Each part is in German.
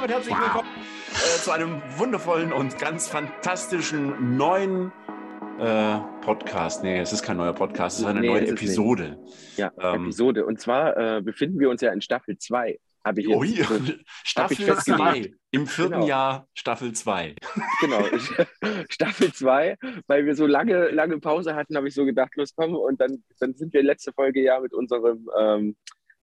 damit herzlich willkommen äh, zu einem wundervollen und ganz fantastischen neuen äh, Podcast. Nee, es ist kein neuer Podcast, es ist eine nee, neue Episode. Ja, ähm, Episode. Und zwar äh, befinden wir uns ja in Staffel 2. Habe ich jetzt, Ui, Staffel 2. Im vierten genau. Jahr Staffel 2. Genau, Staffel 2. Weil wir so lange, lange Pause hatten, habe ich so gedacht, los komm. Und dann, dann sind wir letzte Folge ja mit unserem ähm,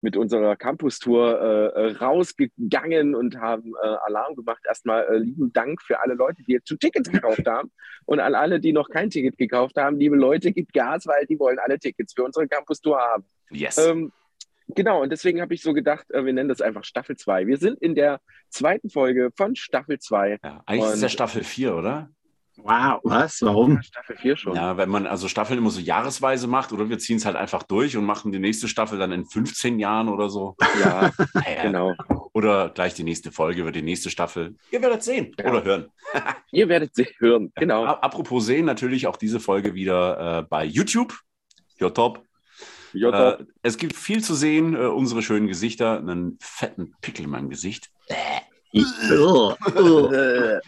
mit unserer Campus-Tour äh, äh, rausgegangen und haben äh, Alarm gemacht. Erstmal äh, lieben Dank für alle Leute, die jetzt schon Tickets gekauft haben. Und an alle, die noch kein Ticket gekauft haben, liebe Leute, gibt Gas, weil die wollen alle Tickets für unsere Campus-Tour haben. Yes. Ähm, genau, und deswegen habe ich so gedacht, äh, wir nennen das einfach Staffel 2. Wir sind in der zweiten Folge von Staffel 2. Ja, eigentlich und, ist es ja Staffel 4, oder? Wow, was? Warum? Staffel 4 schon. Ja, wenn man also Staffeln immer so jahresweise macht oder wir ziehen es halt einfach durch und machen die nächste Staffel dann in 15 Jahren oder so. Ja, naja. genau. Oder gleich die nächste Folge über die nächste Staffel. Ihr werdet sehen ja. oder hören. Ihr werdet sie hören, genau. Apropos sehen, natürlich auch diese Folge wieder äh, bei YouTube. Jo top. Äh, es gibt viel zu sehen, äh, unsere schönen Gesichter, einen fetten Pickel in meinem Gesicht. Äh.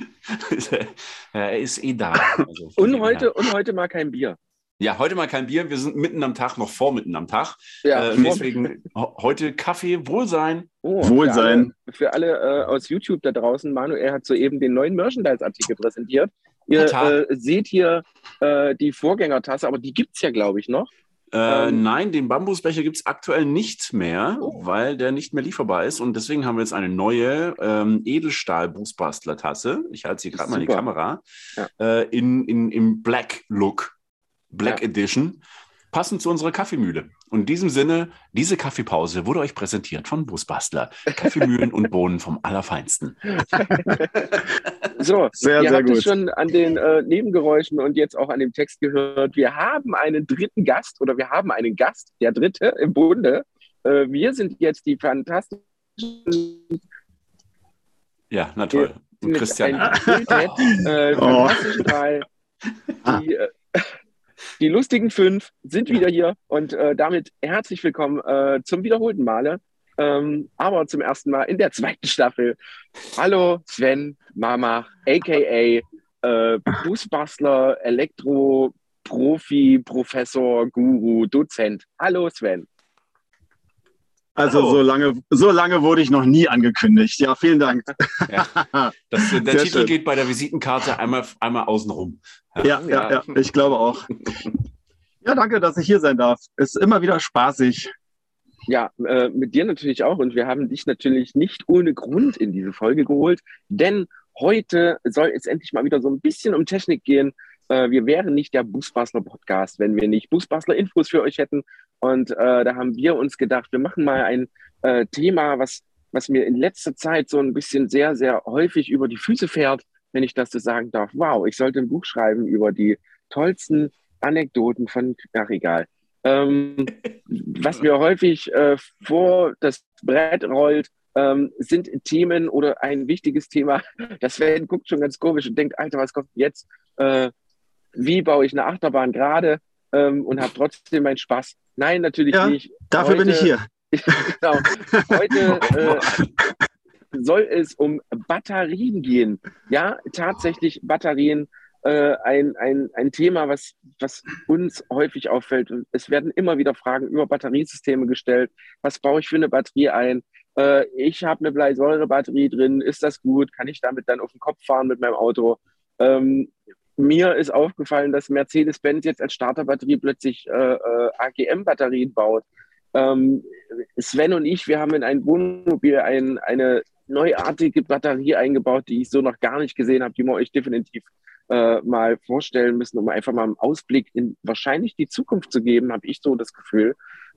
er ist eh da. Also und, heute, und heute mal kein Bier. Ja, heute mal kein Bier. Wir sind mitten am Tag, noch vor mitten am Tag. Ja, äh, deswegen heute Kaffee, Wohlsein. Oh, Wohlsein. Für alle, für alle äh, aus YouTube da draußen, Manuel hat soeben den neuen Merchandise-Artikel präsentiert. Ihr äh, seht hier äh, die Vorgängertasse, aber die gibt es ja, glaube ich, noch. Äh, ähm, nein, den Bambusbecher gibt es aktuell nicht mehr, oh. weil der nicht mehr lieferbar ist. Und deswegen haben wir jetzt eine neue ähm, Edelstahl-Bußbastler-Tasse. Ich halte sie gerade mal in die Kamera. Ja. Äh, in, in, Im Black Look, Black ja. Edition passend zu unserer Kaffeemühle. Und in diesem Sinne, diese Kaffeepause wurde euch präsentiert von Busbastler. Kaffeemühlen und Bohnen vom Allerfeinsten. so, sehr, ihr sehr habt gut. es schon an den äh, Nebengeräuschen und jetzt auch an dem Text gehört. Wir haben einen dritten Gast oder wir haben einen Gast, der dritte im Bunde. Äh, wir sind jetzt die fantastischen. Ja, na toll. Und Christian. Ein äh, oh. die, äh, die lustigen fünf sind wieder hier und äh, damit herzlich willkommen äh, zum wiederholten Male, ähm, aber zum ersten Mal in der zweiten Staffel. Hallo Sven Mama, aka äh, Busbastler, Elektro, Profi, Professor, Guru, Dozent. Hallo Sven. Also so lange, so lange wurde ich noch nie angekündigt. Ja, vielen Dank. Ja. Das, der Sehr Titel schön. geht bei der Visitenkarte einmal, einmal außen rum. Ja, ja, ja, ich glaube auch. Ja, danke, dass ich hier sein darf. Ist immer wieder spaßig. Ja, äh, mit dir natürlich auch. Und wir haben dich natürlich nicht ohne Grund in diese Folge geholt, denn heute soll es endlich mal wieder so ein bisschen um Technik gehen. Äh, wir wären nicht der Busbastler Podcast, wenn wir nicht Busbastler Infos für euch hätten. Und äh, da haben wir uns gedacht, wir machen mal ein äh, Thema, was, was mir in letzter Zeit so ein bisschen sehr, sehr häufig über die Füße fährt, wenn ich das so sagen darf. Wow, ich sollte ein Buch schreiben über die tollsten Anekdoten von, ach egal. Ähm, was mir häufig äh, vor das Brett rollt, ähm, sind Themen oder ein wichtiges Thema. Das Sven guckt schon ganz komisch und denkt, Alter, was kommt jetzt? Äh, wie baue ich eine Achterbahn gerade ähm, und habe trotzdem meinen Spaß? Nein, natürlich ja, nicht. Dafür Heute, bin ich hier. genau. Heute äh, soll es um Batterien gehen. Ja, tatsächlich Batterien. Äh, ein, ein, ein Thema, was, was uns häufig auffällt. Es werden immer wieder Fragen über Batteriesysteme gestellt. Was baue ich für eine Batterie ein? Äh, ich habe eine Bleisäurebatterie drin. Ist das gut? Kann ich damit dann auf den Kopf fahren mit meinem Auto? Ähm, mir ist aufgefallen, dass Mercedes-Benz jetzt als Starterbatterie plötzlich äh, äh, AGM-Batterien baut. Ähm, Sven und ich, wir haben in ein Wohnmobil ein, eine neuartige Batterie eingebaut, die ich so noch gar nicht gesehen habe, die wir euch definitiv äh, mal vorstellen müssen, um einfach mal einen Ausblick in wahrscheinlich die Zukunft zu geben, habe ich so das Gefühl.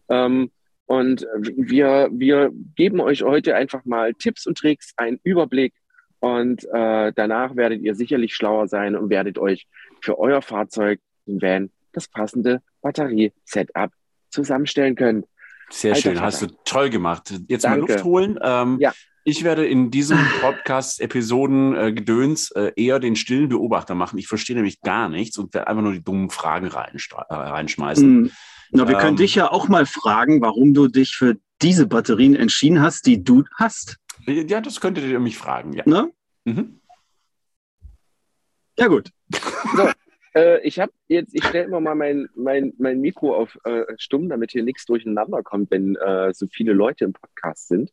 Ähm, und wir, wir geben euch heute einfach mal Tipps und Tricks, einen Überblick und äh, danach werdet ihr sicherlich schlauer sein und werdet euch für euer Fahrzeug, den Van, das passende Batterie-Setup zusammenstellen können. Sehr Alter, schön, Vater. hast du toll gemacht. Jetzt Danke. mal Luft holen. Ähm, ja. Ich werde in diesem Podcast-Episoden äh, Gedöns äh, eher den stillen Beobachter machen. Ich verstehe nämlich gar nichts und werde einfach nur die dummen Fragen äh, reinschmeißen. Mm. Na, wir ähm, können dich ja auch mal fragen, warum du dich für diese Batterien entschieden hast, die du hast. Ja, das könntet ihr mich fragen, ja. Ne? Mhm. Ja, gut. So, äh, ich habe jetzt, ich stelle immer mal mein, mein, mein Mikro auf äh, stumm, damit hier nichts durcheinander kommt, wenn äh, so viele Leute im Podcast sind.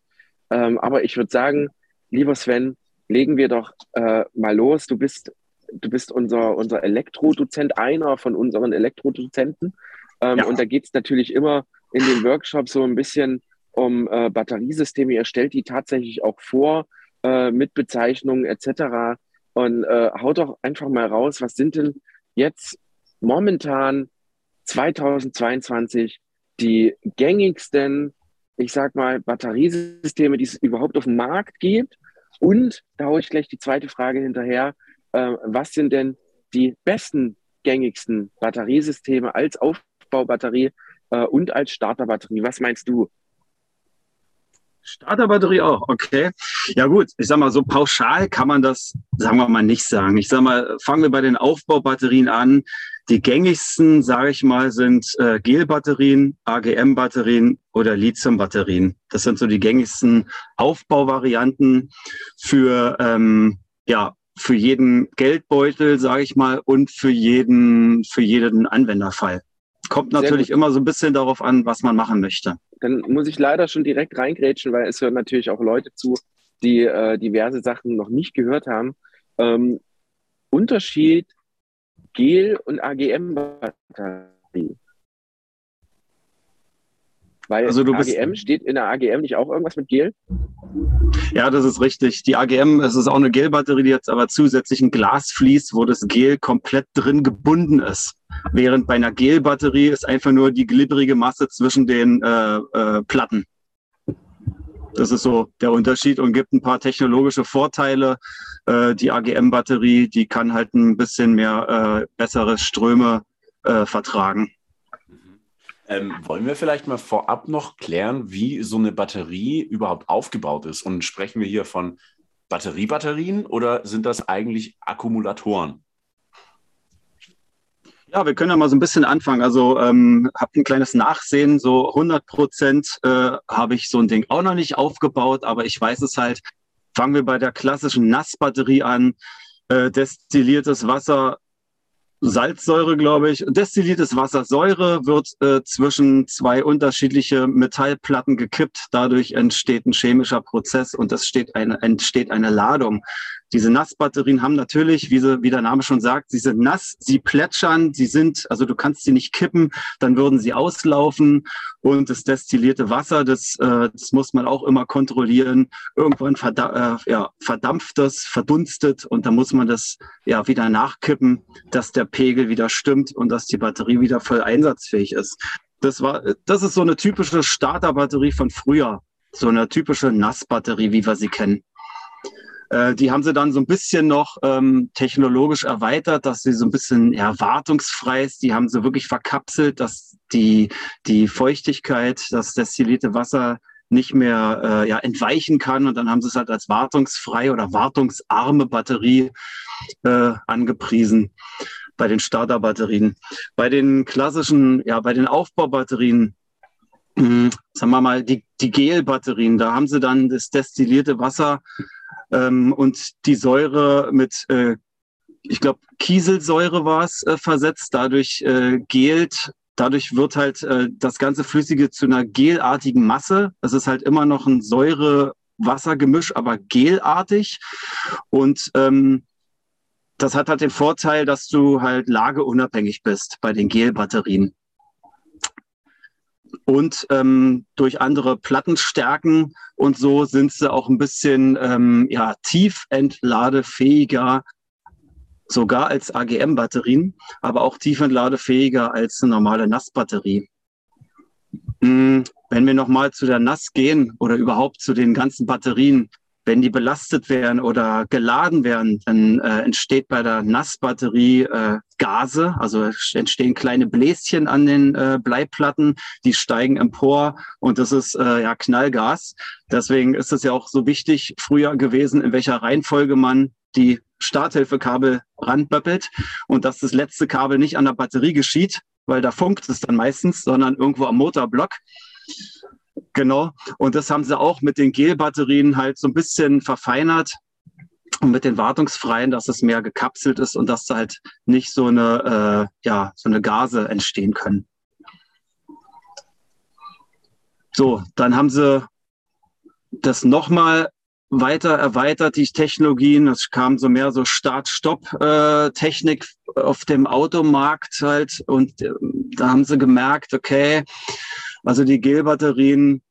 Ähm, aber ich würde sagen, lieber Sven, legen wir doch äh, mal los. Du bist, du bist unser, unser Elektrodozent, einer von unseren Elektrodozenten. Ähm, ja. Und da geht es natürlich immer in den Workshops so ein bisschen um äh, Batteriesysteme. Ihr stellt die tatsächlich auch vor äh, mit Bezeichnungen etc. Und äh, haut doch einfach mal raus, was sind denn jetzt momentan 2022 die gängigsten, ich sag mal, Batteriesysteme, die es überhaupt auf dem Markt gibt? Und da haue ich gleich die zweite Frage hinterher. Äh, was sind denn die besten, gängigsten Batteriesysteme als Aufbaubatterie äh, und als Starterbatterie? Was meinst du? Starterbatterie auch, okay. Ja gut, ich sag mal, so pauschal kann man das, sagen wir mal, nicht sagen. Ich sag mal, fangen wir bei den Aufbaubatterien an. Die gängigsten, sage ich mal, sind äh, Gelbatterien, AGM-Batterien oder Lithium-Batterien. Das sind so die gängigsten Aufbauvarianten für, ähm, ja, für jeden Geldbeutel, sage ich mal, und für jeden, für jeden Anwenderfall. Kommt natürlich immer so ein bisschen darauf an, was man machen möchte. Dann muss ich leider schon direkt reingrätschen, weil es hören natürlich auch Leute zu, die äh, diverse Sachen noch nicht gehört haben. Ähm, Unterschied Gel- und AGM-Batterie. Weil also du AGM steht in der AGM nicht auch irgendwas mit Gel? Ja, das ist richtig. Die AGM, es ist auch eine Gelbatterie, die hat aber zusätzlich ein Glasflies, wo das Gel komplett drin gebunden ist. Während bei einer Gelbatterie ist einfach nur die glibberige Masse zwischen den äh, äh, Platten. Das ist so der Unterschied und gibt ein paar technologische Vorteile. Äh, die AGM-Batterie, die kann halt ein bisschen mehr äh, bessere Ströme äh, vertragen. Ähm, wollen wir vielleicht mal vorab noch klären, wie so eine Batterie überhaupt aufgebaut ist? Und sprechen wir hier von Batteriebatterien oder sind das eigentlich Akkumulatoren? Ja, wir können ja mal so ein bisschen anfangen. Also ähm, habe ein kleines Nachsehen. So 100 Prozent äh, habe ich so ein Ding auch noch nicht aufgebaut, aber ich weiß es halt. Fangen wir bei der klassischen Nassbatterie an. Äh, destilliertes Wasser Salzsäure, glaube ich. Destilliertes Wasser. Säure wird äh, zwischen zwei unterschiedliche Metallplatten gekippt. Dadurch entsteht ein chemischer Prozess und es steht eine, entsteht eine Ladung. Diese Nassbatterien haben natürlich, wie, sie, wie der Name schon sagt, sie sind nass, sie plätschern, sie sind, also du kannst sie nicht kippen, dann würden sie auslaufen und das destillierte Wasser, das, äh, das muss man auch immer kontrollieren. Irgendwann verda äh, ja, verdampft das, verdunstet und dann muss man das ja wieder nachkippen, dass der Pegel wieder stimmt und dass die Batterie wieder voll einsatzfähig ist. Das war, das ist so eine typische Starterbatterie von früher. So eine typische Nassbatterie, wie wir sie kennen. Äh, die haben sie dann so ein bisschen noch ähm, technologisch erweitert, dass sie so ein bisschen ja, wartungsfrei ist. Die haben sie wirklich verkapselt, dass die, die Feuchtigkeit, das destillierte Wasser nicht mehr äh, ja, entweichen kann. Und dann haben sie es halt als wartungsfrei oder wartungsarme Batterie äh, angepriesen bei den Starterbatterien. Bei den klassischen, ja, bei den Aufbaubatterien, mh, hm, sagen wir mal, die, die Gelbatterien, da haben sie dann das destillierte Wasser ähm, und die Säure mit, äh, ich glaube, Kieselsäure war es, äh, versetzt, dadurch äh, gelt. Dadurch wird halt äh, das ganze Flüssige zu einer gelartigen Masse. Es ist halt immer noch ein Säure-Wasser-Gemisch, aber gelartig. Und ähm, das hat halt den Vorteil, dass du halt lageunabhängig bist bei den Gelbatterien und ähm, durch andere Plattenstärken und so sind sie auch ein bisschen ähm, ja, tiefentladefähiger, sogar als AGM-Batterien, aber auch tiefentladefähiger als eine normale Nassbatterie. Hm, wenn wir nochmal zu der Nass gehen oder überhaupt zu den ganzen Batterien, wenn die belastet werden oder geladen werden, dann äh, entsteht bei der Nassbatterie äh, Gase, also entstehen kleine Bläschen an den äh, Bleiplatten, die steigen empor und das ist äh, ja Knallgas. Deswegen ist es ja auch so wichtig früher gewesen, in welcher Reihenfolge man die Starthilfekabel ranböppelt und dass das letzte Kabel nicht an der Batterie geschieht, weil da funkt es dann meistens, sondern irgendwo am Motorblock. Genau. Und das haben sie auch mit den Gelbatterien halt so ein bisschen verfeinert und mit den wartungsfreien, dass es mehr gekapselt ist und dass da halt nicht so eine, äh, ja, so eine Gase entstehen können. So, dann haben sie das nochmal weiter erweitert, die Technologien. Es kam so mehr so Start-Stopp-Technik äh, auf dem Automarkt halt. Und äh, da haben sie gemerkt, okay, also die Gelbatterien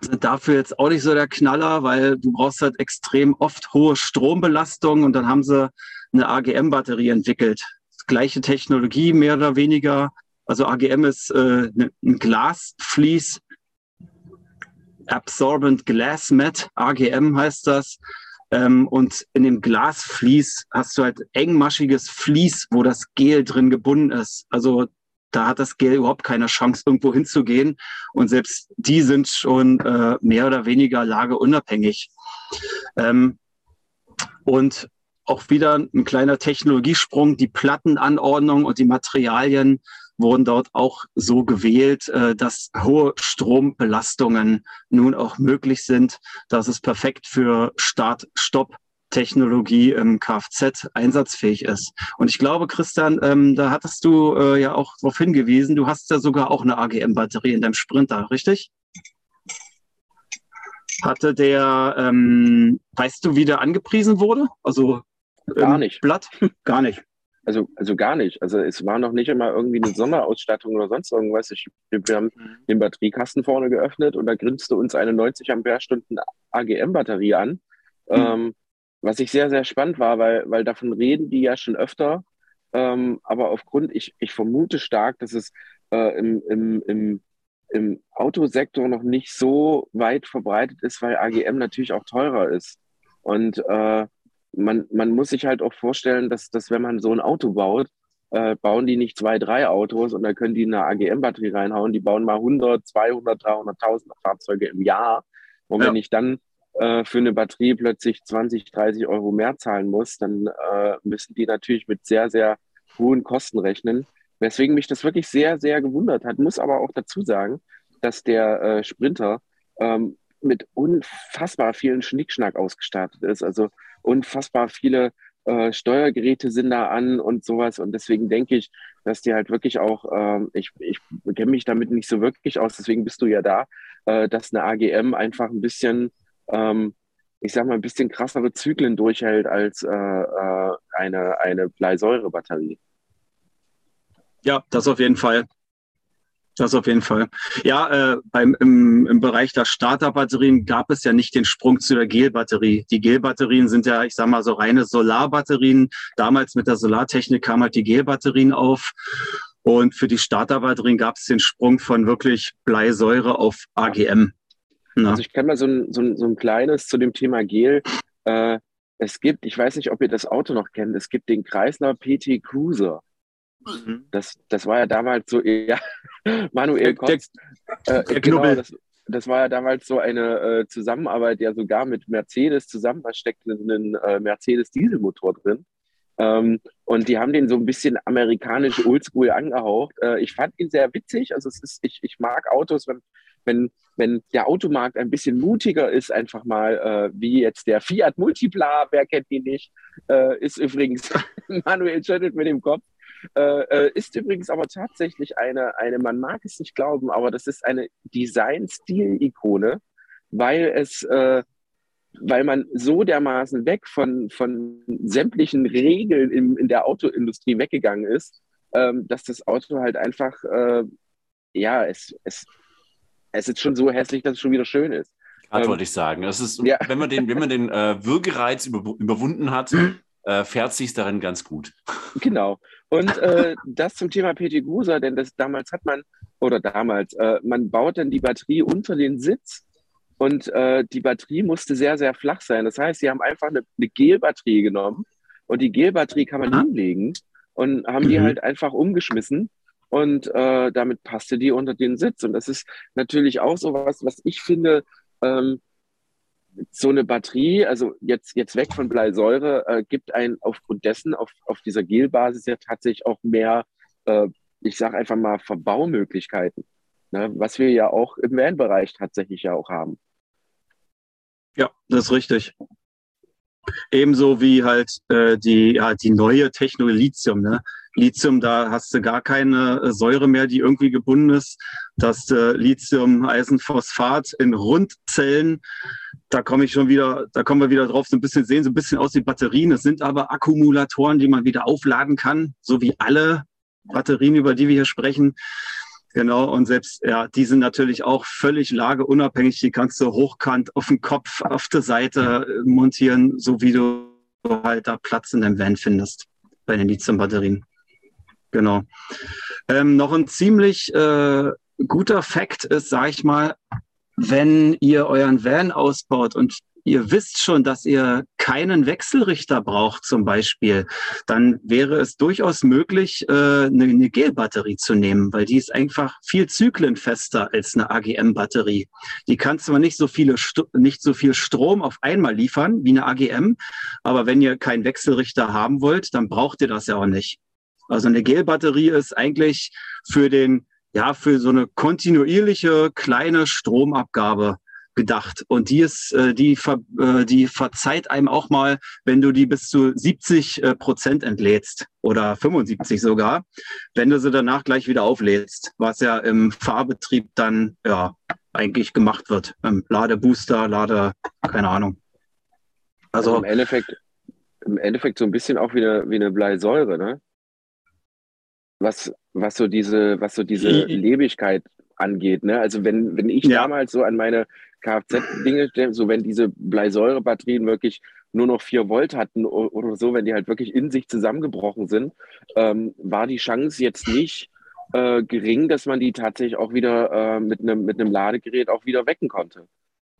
sind dafür jetzt auch nicht so der Knaller, weil du brauchst halt extrem oft hohe Strombelastung und dann haben sie eine AGM-Batterie entwickelt. Gleiche Technologie, mehr oder weniger. Also AGM ist äh, ne, ein Glasflies, Absorbent Glass Mat, AGM heißt das. Ähm, und in dem Glasflies hast du halt engmaschiges Vlies, wo das Gel drin gebunden ist. Also da hat das Gel überhaupt keine Chance, irgendwo hinzugehen. Und selbst die sind schon äh, mehr oder weniger lageunabhängig. Ähm, und auch wieder ein kleiner Technologiesprung. Die Plattenanordnung und die Materialien wurden dort auch so gewählt, äh, dass hohe Strombelastungen nun auch möglich sind. Das ist perfekt für Start-Stopp. Technologie im Kfz einsatzfähig ist. Und ich glaube, Christian, ähm, da hattest du äh, ja auch darauf hingewiesen, du hast ja sogar auch eine AGM-Batterie in deinem Sprinter, richtig? Hatte der, ähm, weißt du, wie der angepriesen wurde? Also gar nicht. Blatt? Gar nicht. Also, also gar nicht. Also es war noch nicht immer irgendwie eine Sonderausstattung oder sonst irgendwas. Ich, wir haben mhm. den Batteriekasten vorne geöffnet und da grinste uns eine 90 Ampere-Stunden AGM-Batterie an. Mhm. Ähm, was ich sehr, sehr spannend war, weil, weil davon reden die ja schon öfter. Ähm, aber aufgrund, ich, ich vermute stark, dass es äh, im, im, im, im Autosektor noch nicht so weit verbreitet ist, weil AGM natürlich auch teurer ist. Und äh, man, man muss sich halt auch vorstellen, dass, dass wenn man so ein Auto baut, äh, bauen die nicht zwei, drei Autos und dann können die eine AGM-Batterie reinhauen. Die bauen mal 100, 200, 300.000 Fahrzeuge im Jahr. Und ja. wenn ich dann äh, für eine Batterie plötzlich 20, 30 Euro mehr zahlen muss, dann äh, müssen die natürlich mit sehr, sehr hohen Kosten rechnen. Weswegen mich das wirklich sehr, sehr gewundert hat. Muss aber auch dazu sagen, dass der äh, Sprinter ähm, mit unfassbar vielen Schnickschnack ausgestattet ist. Also unfassbar viele äh, Steuergeräte sind da an und sowas. Und deswegen denke ich, dass die halt wirklich auch, ähm, ich, ich kenne mich damit nicht so wirklich aus, deswegen bist du ja da, äh, dass eine AGM einfach ein bisschen, ähm, ich sag mal, ein bisschen krassere Zyklen durchhält als äh, äh eine, eine Bleisäurebatterie. Ja, das auf jeden Fall. Das auf jeden Fall. Ja, äh, beim, im, im Bereich der Starterbatterien gab es ja nicht den Sprung zu der Gelbatterie. Die Gelbatterien sind ja, ich sag mal, so reine Solarbatterien. Damals mit der Solartechnik kam halt die Gelbatterien auf. Und für die Starterbatterien gab es den Sprung von wirklich Bleisäure auf AGM. Na. Also ich kann mal so ein, so, ein, so ein kleines zu dem Thema Gel. Äh, es gibt, ich weiß nicht, ob ihr das Auto noch kennt, es gibt den Kreisler PT Cruiser. Mhm. Das, das war ja damals so, ja, Manuel Kotz, äh, genau, das, das war ja damals so eine äh, Zusammenarbeit ja sogar mit Mercedes zusammen. Da steckt ein äh, Mercedes-Dieselmotor drin. Ähm, und die haben den so ein bisschen amerikanisch oldschool angehaucht. Äh, ich fand ihn sehr witzig. Also es ist, ich, ich mag Autos, wenn, wenn, wenn der Automarkt ein bisschen mutiger ist, einfach mal, äh, wie jetzt der Fiat Multipla, wer kennt ihn nicht, äh, ist übrigens, Manuel schüttelt mit dem Kopf, äh, äh, ist übrigens aber tatsächlich eine, eine, man mag es nicht glauben, aber das ist eine Design-Stil-Ikone, weil es, äh, weil man so dermaßen weg von, von sämtlichen Regeln in, in der Autoindustrie weggegangen ist, ähm, dass das Auto halt einfach, äh, ja, es, es, es ist schon so hässlich, dass es schon wieder schön ist. Das ähm, wollte ich sagen. Das ist, ja. wenn man den, wenn man den äh, Würgereiz über, überwunden hat, äh, fährt sich darin ganz gut. Genau. Und äh, das zum Thema PT Gruser, denn das damals hat man, oder damals, äh, man baut dann die Batterie unter den Sitz und äh, die Batterie musste sehr, sehr flach sein. Das heißt, sie haben einfach eine, eine Gelbatterie genommen und die Gelbatterie kann man Aha. hinlegen und haben mhm. die halt einfach umgeschmissen und äh, damit passte die unter den Sitz. Und das ist natürlich auch so was, was ich finde, ähm, so eine Batterie, also jetzt, jetzt weg von Bleisäure, äh, gibt einen aufgrund dessen auf, auf dieser Gelbasis ja tatsächlich auch mehr, äh, ich sage einfach mal, Verbaumöglichkeiten. Ne? Was wir ja auch im Van-Bereich tatsächlich ja auch haben. Ja, das ist richtig. Ebenso wie halt äh, die, ja, die neue Technologie Lithium. Ne? Lithium, da hast du gar keine äh, Säure mehr, die irgendwie gebunden ist. Das äh, Lithium-Eisenphosphat in Rundzellen. Da komme ich schon wieder, da kommen wir wieder drauf, so ein bisschen sehen, so ein bisschen aus wie Batterien. Es sind aber Akkumulatoren, die man wieder aufladen kann, so wie alle Batterien, über die wir hier sprechen. Genau, und selbst, ja, die sind natürlich auch völlig lageunabhängig. Die kannst du hochkant auf den Kopf, auf der Seite äh, montieren, so wie du halt da Platz in deinem Van findest bei den Lithium-Batterien. Genau. Ähm, noch ein ziemlich äh, guter Fakt ist, sage ich mal, wenn ihr euren Van ausbaut und ihr wisst schon, dass ihr keinen Wechselrichter braucht zum Beispiel, dann wäre es durchaus möglich, äh, eine, eine Gelbatterie zu nehmen, weil die ist einfach viel zyklenfester als eine AGM-Batterie. Die kann zwar nicht so, viele, nicht so viel Strom auf einmal liefern wie eine AGM, aber wenn ihr keinen Wechselrichter haben wollt, dann braucht ihr das ja auch nicht. Also eine Gelbatterie ist eigentlich für den ja, für so eine kontinuierliche kleine Stromabgabe gedacht. Und die ist, äh, die, ver, äh, die verzeiht einem auch mal, wenn du die bis zu 70 äh, Prozent entlädst oder 75 sogar, wenn du sie danach gleich wieder auflädst, was ja im Fahrbetrieb dann ja eigentlich gemacht wird. Ladebooster, Lade, keine Ahnung. Also, also im Endeffekt, im Endeffekt so ein bisschen auch wie eine, wie eine Bleisäure, ne? Was, was so diese, was so diese Lebigkeit angeht. Ne? Also wenn, wenn ich ja. damals so an meine Kfz-Dinge, so wenn diese Bleisäure-Batterien wirklich nur noch 4 Volt hatten oder so, wenn die halt wirklich in sich zusammengebrochen sind, ähm, war die Chance jetzt nicht äh, gering, dass man die tatsächlich auch wieder äh, mit einem mit einem Ladegerät auch wieder wecken konnte.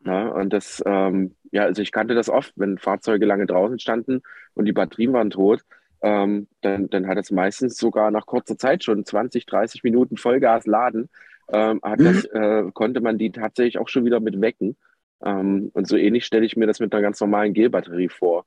Ja, und das, ähm, ja, also ich kannte das oft, wenn Fahrzeuge lange draußen standen und die Batterien waren tot, ähm, dann, dann hat es meistens sogar nach kurzer Zeit schon 20, 30 Minuten Vollgas laden ähm, hat das, mhm. äh, konnte man die tatsächlich auch schon wieder mit wecken. Ähm, und so ähnlich stelle ich mir das mit einer ganz normalen Gelbatterie vor.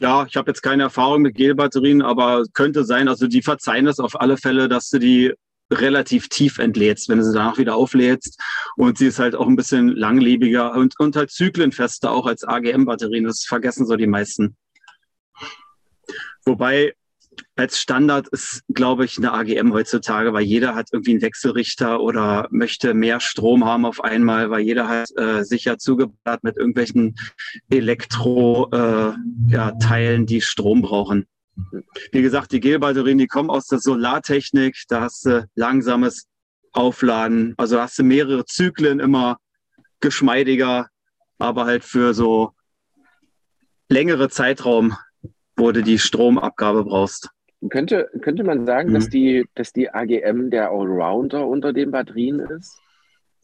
Ja, ich habe jetzt keine Erfahrung mit Gelbatterien, aber könnte sein, also die verzeihen das auf alle Fälle, dass du die relativ tief entlädst, wenn du sie danach wieder auflädst. Und sie ist halt auch ein bisschen langlebiger und, und halt zyklenfester auch als AGM-Batterien. Das vergessen so die meisten. Wobei als Standard ist, glaube ich, eine AGM heutzutage, weil jeder hat irgendwie einen Wechselrichter oder möchte mehr Strom haben auf einmal, weil jeder hat äh, sicher zugeballert mit irgendwelchen Elektro-Teilen, äh, ja, die Strom brauchen. Wie gesagt, die Gelbatterien, die kommen aus der Solartechnik, da hast du langsames Aufladen, also hast du mehrere Zyklen immer geschmeidiger, aber halt für so längere Zeitraum wo du die Stromabgabe brauchst. Könnte, könnte man sagen, mhm. dass, die, dass die AGM der Allrounder unter den Batterien ist?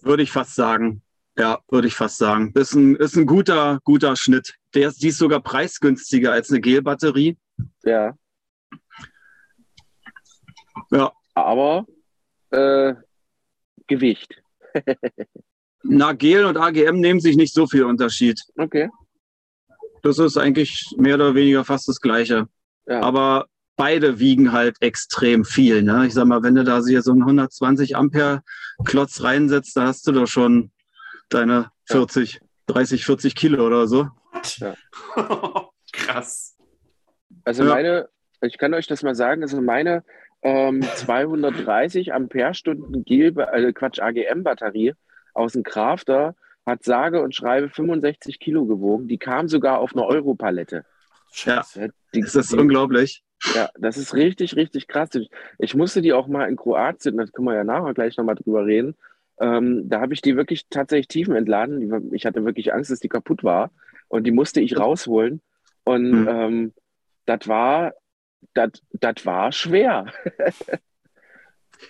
Würde ich fast sagen. Ja, würde ich fast sagen. Ist ein, ist ein guter, guter Schnitt. Der ist, die ist sogar preisgünstiger als eine Gelbatterie. Ja. Ja. Aber äh, Gewicht. Na, Gel und AGM nehmen sich nicht so viel Unterschied. Okay. Das ist eigentlich mehr oder weniger fast das Gleiche. Ja. Aber beide wiegen halt extrem viel. Ne? Ich sag mal, wenn du da hier so einen 120 Ampere Klotz reinsetzt, da hast du doch schon deine 40, ja. 30, 40 Kilo oder so. Ja. Krass. Also ja. meine, ich kann euch das mal sagen, also meine ähm, 230 Ampere-Stunden Gel, äh, Quatsch, AGM-Batterie aus dem Crafter hat sage und schreibe 65 Kilo gewogen. Die kam sogar auf eine Europalette. Ja, die, das ist die, unglaublich. Ja, das ist richtig, richtig krass. Ich musste die auch mal in Kroatien, das können wir ja nachher gleich nochmal drüber reden. Ähm, da habe ich die wirklich tatsächlich tiefen entladen. Ich hatte wirklich Angst, dass die kaputt war. Und die musste ich rausholen. Und mhm. ähm, das war, das war schwer.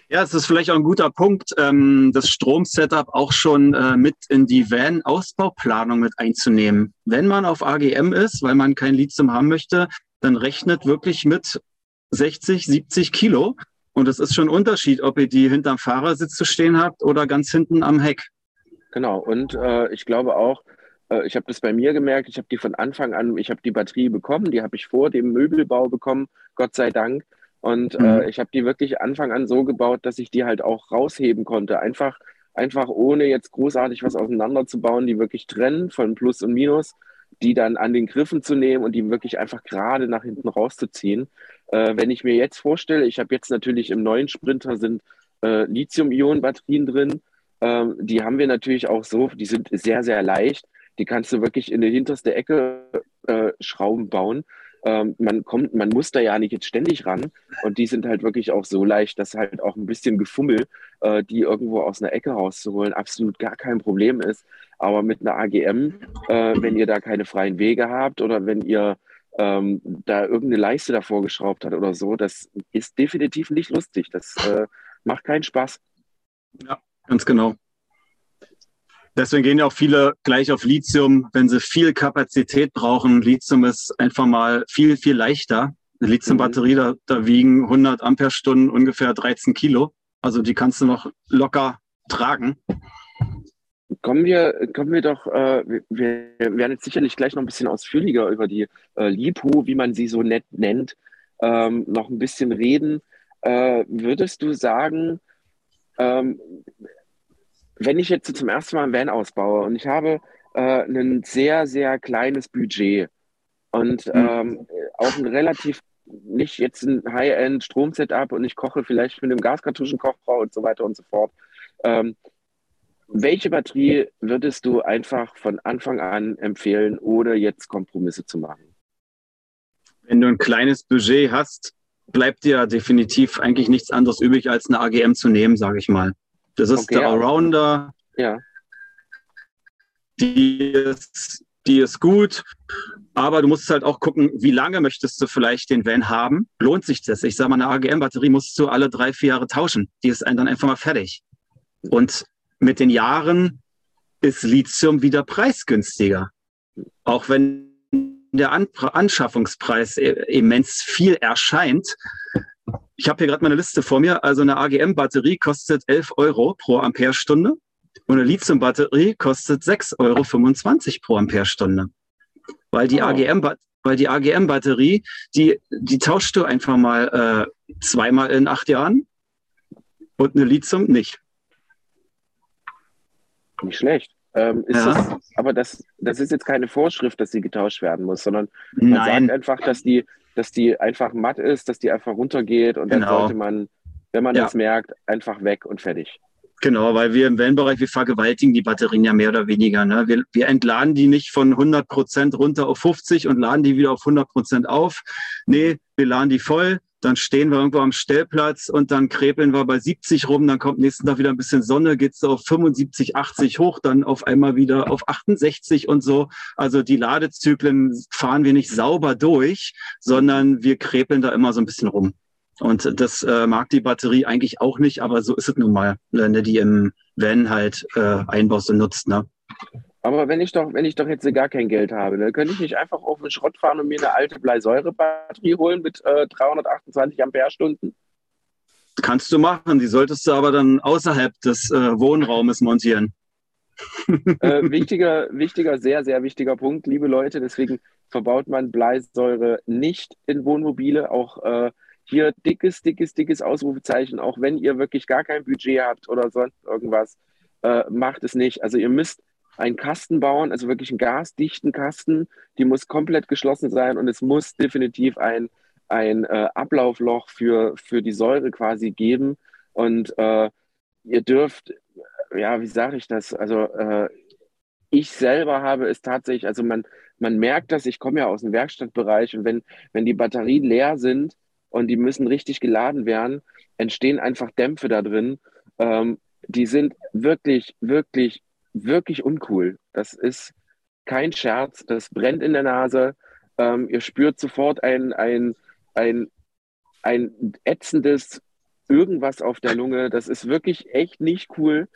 Ja, es ist vielleicht auch ein guter Punkt, ähm, das Stromsetup auch schon äh, mit in die Van-Ausbauplanung mit einzunehmen. Wenn man auf AGM ist, weil man kein Lithium haben möchte, dann rechnet wirklich mit 60, 70 Kilo. Und es ist schon ein Unterschied, ob ihr die hinterm Fahrersitz zu stehen habt oder ganz hinten am Heck. Genau. Und äh, ich glaube auch, äh, ich habe das bei mir gemerkt, ich habe die von Anfang an, ich habe die Batterie bekommen, die habe ich vor dem Möbelbau bekommen, Gott sei Dank. Und äh, mhm. äh, ich habe die wirklich Anfang an so gebaut, dass ich die halt auch rausheben konnte. Einfach, einfach ohne jetzt großartig was auseinanderzubauen, die wirklich trennen von Plus und Minus, die dann an den Griffen zu nehmen und die wirklich einfach gerade nach hinten rauszuziehen. Äh, wenn ich mir jetzt vorstelle, ich habe jetzt natürlich im neuen Sprinter sind äh, Lithium-Ionen-Batterien drin. Ähm, die haben wir natürlich auch so, die sind sehr, sehr leicht. Die kannst du wirklich in die hinterste Ecke äh, Schrauben bauen. Ähm, man kommt, man muss da ja nicht jetzt ständig ran. Und die sind halt wirklich auch so leicht, dass halt auch ein bisschen Gefummel, äh, die irgendwo aus einer Ecke rauszuholen, absolut gar kein Problem ist. Aber mit einer AGM, äh, wenn ihr da keine freien Wege habt oder wenn ihr ähm, da irgendeine Leiste davor geschraubt hat oder so, das ist definitiv nicht lustig. Das äh, macht keinen Spaß. Ja, ganz genau. Deswegen gehen ja auch viele gleich auf Lithium, wenn sie viel Kapazität brauchen. Lithium ist einfach mal viel, viel leichter. Eine Lithium-Batterie, da, da wiegen 100 Ampere-Stunden ungefähr 13 Kilo. Also die kannst du noch locker tragen. Kommen wir, kommen wir doch, äh, wir werden jetzt sicherlich gleich noch ein bisschen ausführlicher über die äh, LiPo, wie man sie so nett nennt, ähm, noch ein bisschen reden. Äh, würdest du sagen, ähm, wenn ich jetzt zum ersten Mal ein Van ausbaue und ich habe äh, ein sehr, sehr kleines Budget und mhm. ähm, auch ein relativ, nicht jetzt ein High-End Strom-Setup und ich koche vielleicht mit einem Gaskartuschenkochbrau und so weiter und so fort. Ähm, welche Batterie würdest du einfach von Anfang an empfehlen, ohne jetzt Kompromisse zu machen? Wenn du ein kleines Budget hast, bleibt dir definitiv eigentlich nichts anderes übrig, als eine AGM zu nehmen, sage ich mal. Das ist okay, der Allrounder. Ja. Die ist, die ist gut, aber du musst halt auch gucken, wie lange möchtest du vielleicht den Van haben? Lohnt sich das? Ich sage mal, eine AGM-Batterie musst du alle drei, vier Jahre tauschen. Die ist dann einfach mal fertig. Und mit den Jahren ist Lithium wieder preisgünstiger. Auch wenn der An Anschaffungspreis immens viel erscheint, ich habe hier gerade meine Liste vor mir. Also eine AGM-Batterie kostet 11 Euro pro Amperestunde und eine Lithium-Batterie kostet 6,25 Euro pro Amperestunde. Weil die oh. AGM, weil die AGM-Batterie, die, die tauschst du einfach mal äh, zweimal in acht Jahren und eine Lithium nicht. Nicht schlecht. Ähm, ja. das, aber das, das ist jetzt keine Vorschrift, dass sie getauscht werden muss, sondern man Nein. sagt einfach, dass die, dass die einfach matt ist, dass die einfach runtergeht und genau. dann sollte man, wenn man ja. das merkt, einfach weg und fertig. Genau, weil wir im Wellenbereich, wir vergewaltigen die Batterien ja mehr oder weniger. Ne? Wir, wir entladen die nicht von 100 Prozent runter auf 50 und laden die wieder auf 100 Prozent auf. Nee, wir laden die voll, dann stehen wir irgendwo am Stellplatz und dann krepeln wir bei 70 rum, dann kommt nächsten Tag wieder ein bisschen Sonne, geht's auf 75, 80 hoch, dann auf einmal wieder auf 68 und so. Also die Ladezyklen fahren wir nicht sauber durch, sondern wir krepeln da immer so ein bisschen rum. Und das äh, mag die Batterie eigentlich auch nicht, aber so ist es nun mal, wenn du die im Van halt äh, einbaust und nutzt. Ne? Aber wenn ich doch, wenn ich doch jetzt gar kein Geld habe, dann könnte ich nicht einfach auf den Schrott fahren und mir eine alte Bleisäure-Batterie holen mit äh, 328 Ampere-Stunden? Kannst du machen, die solltest du aber dann außerhalb des äh, Wohnraumes montieren. äh, wichtiger, wichtiger, sehr, sehr wichtiger Punkt, liebe Leute. Deswegen verbaut man Bleisäure nicht in Wohnmobile. Auch äh, hier dickes, dickes, dickes Ausrufezeichen. Auch wenn ihr wirklich gar kein Budget habt oder sonst irgendwas, äh, macht es nicht. Also ihr müsst einen Kasten bauen, also wirklich einen gasdichten Kasten. Die muss komplett geschlossen sein und es muss definitiv ein, ein äh, Ablaufloch für, für die Säure quasi geben. Und äh, ihr dürft, ja, wie sage ich das? Also äh, ich selber habe es tatsächlich, also man, man merkt das, ich komme ja aus dem Werkstattbereich und wenn, wenn die Batterien leer sind und die müssen richtig geladen werden, entstehen einfach Dämpfe da drin. Ähm, die sind wirklich, wirklich wirklich uncool. Das ist kein Scherz, das brennt in der Nase. Ähm, ihr spürt sofort ein, ein, ein, ein ätzendes irgendwas auf der Lunge. Das ist wirklich echt nicht cool.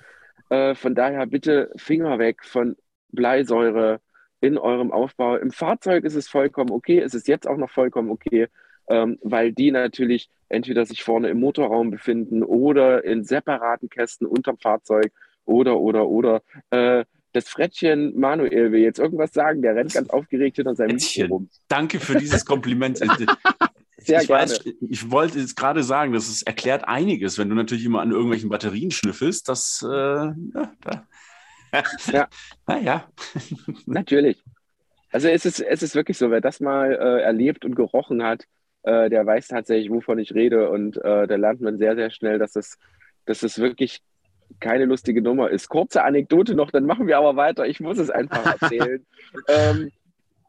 Äh, von daher bitte Finger weg von Bleisäure in eurem Aufbau. Im Fahrzeug ist es vollkommen okay, es ist jetzt auch noch vollkommen okay, ähm, weil die natürlich entweder sich vorne im Motorraum befinden oder in separaten Kästen unterm Fahrzeug oder, oder, oder. Äh, das Frettchen Manuel will jetzt irgendwas sagen. Der rennt ganz aufgeregt hinter seinem Frettchen. rum. Danke für dieses Kompliment. Sehr ich gerne. Weiß, ich wollte jetzt gerade sagen, das ist, erklärt einiges, wenn du natürlich immer an irgendwelchen Batterien schnüffelst. Das, äh, ja, da. ja. Naja. Natürlich. Also es ist, es ist wirklich so, wer das mal äh, erlebt und gerochen hat, äh, der weiß tatsächlich, wovon ich rede. Und äh, da lernt man sehr, sehr schnell, dass es, dass es wirklich keine lustige Nummer ist. Kurze Anekdote noch, dann machen wir aber weiter. Ich muss es einfach erzählen. ähm,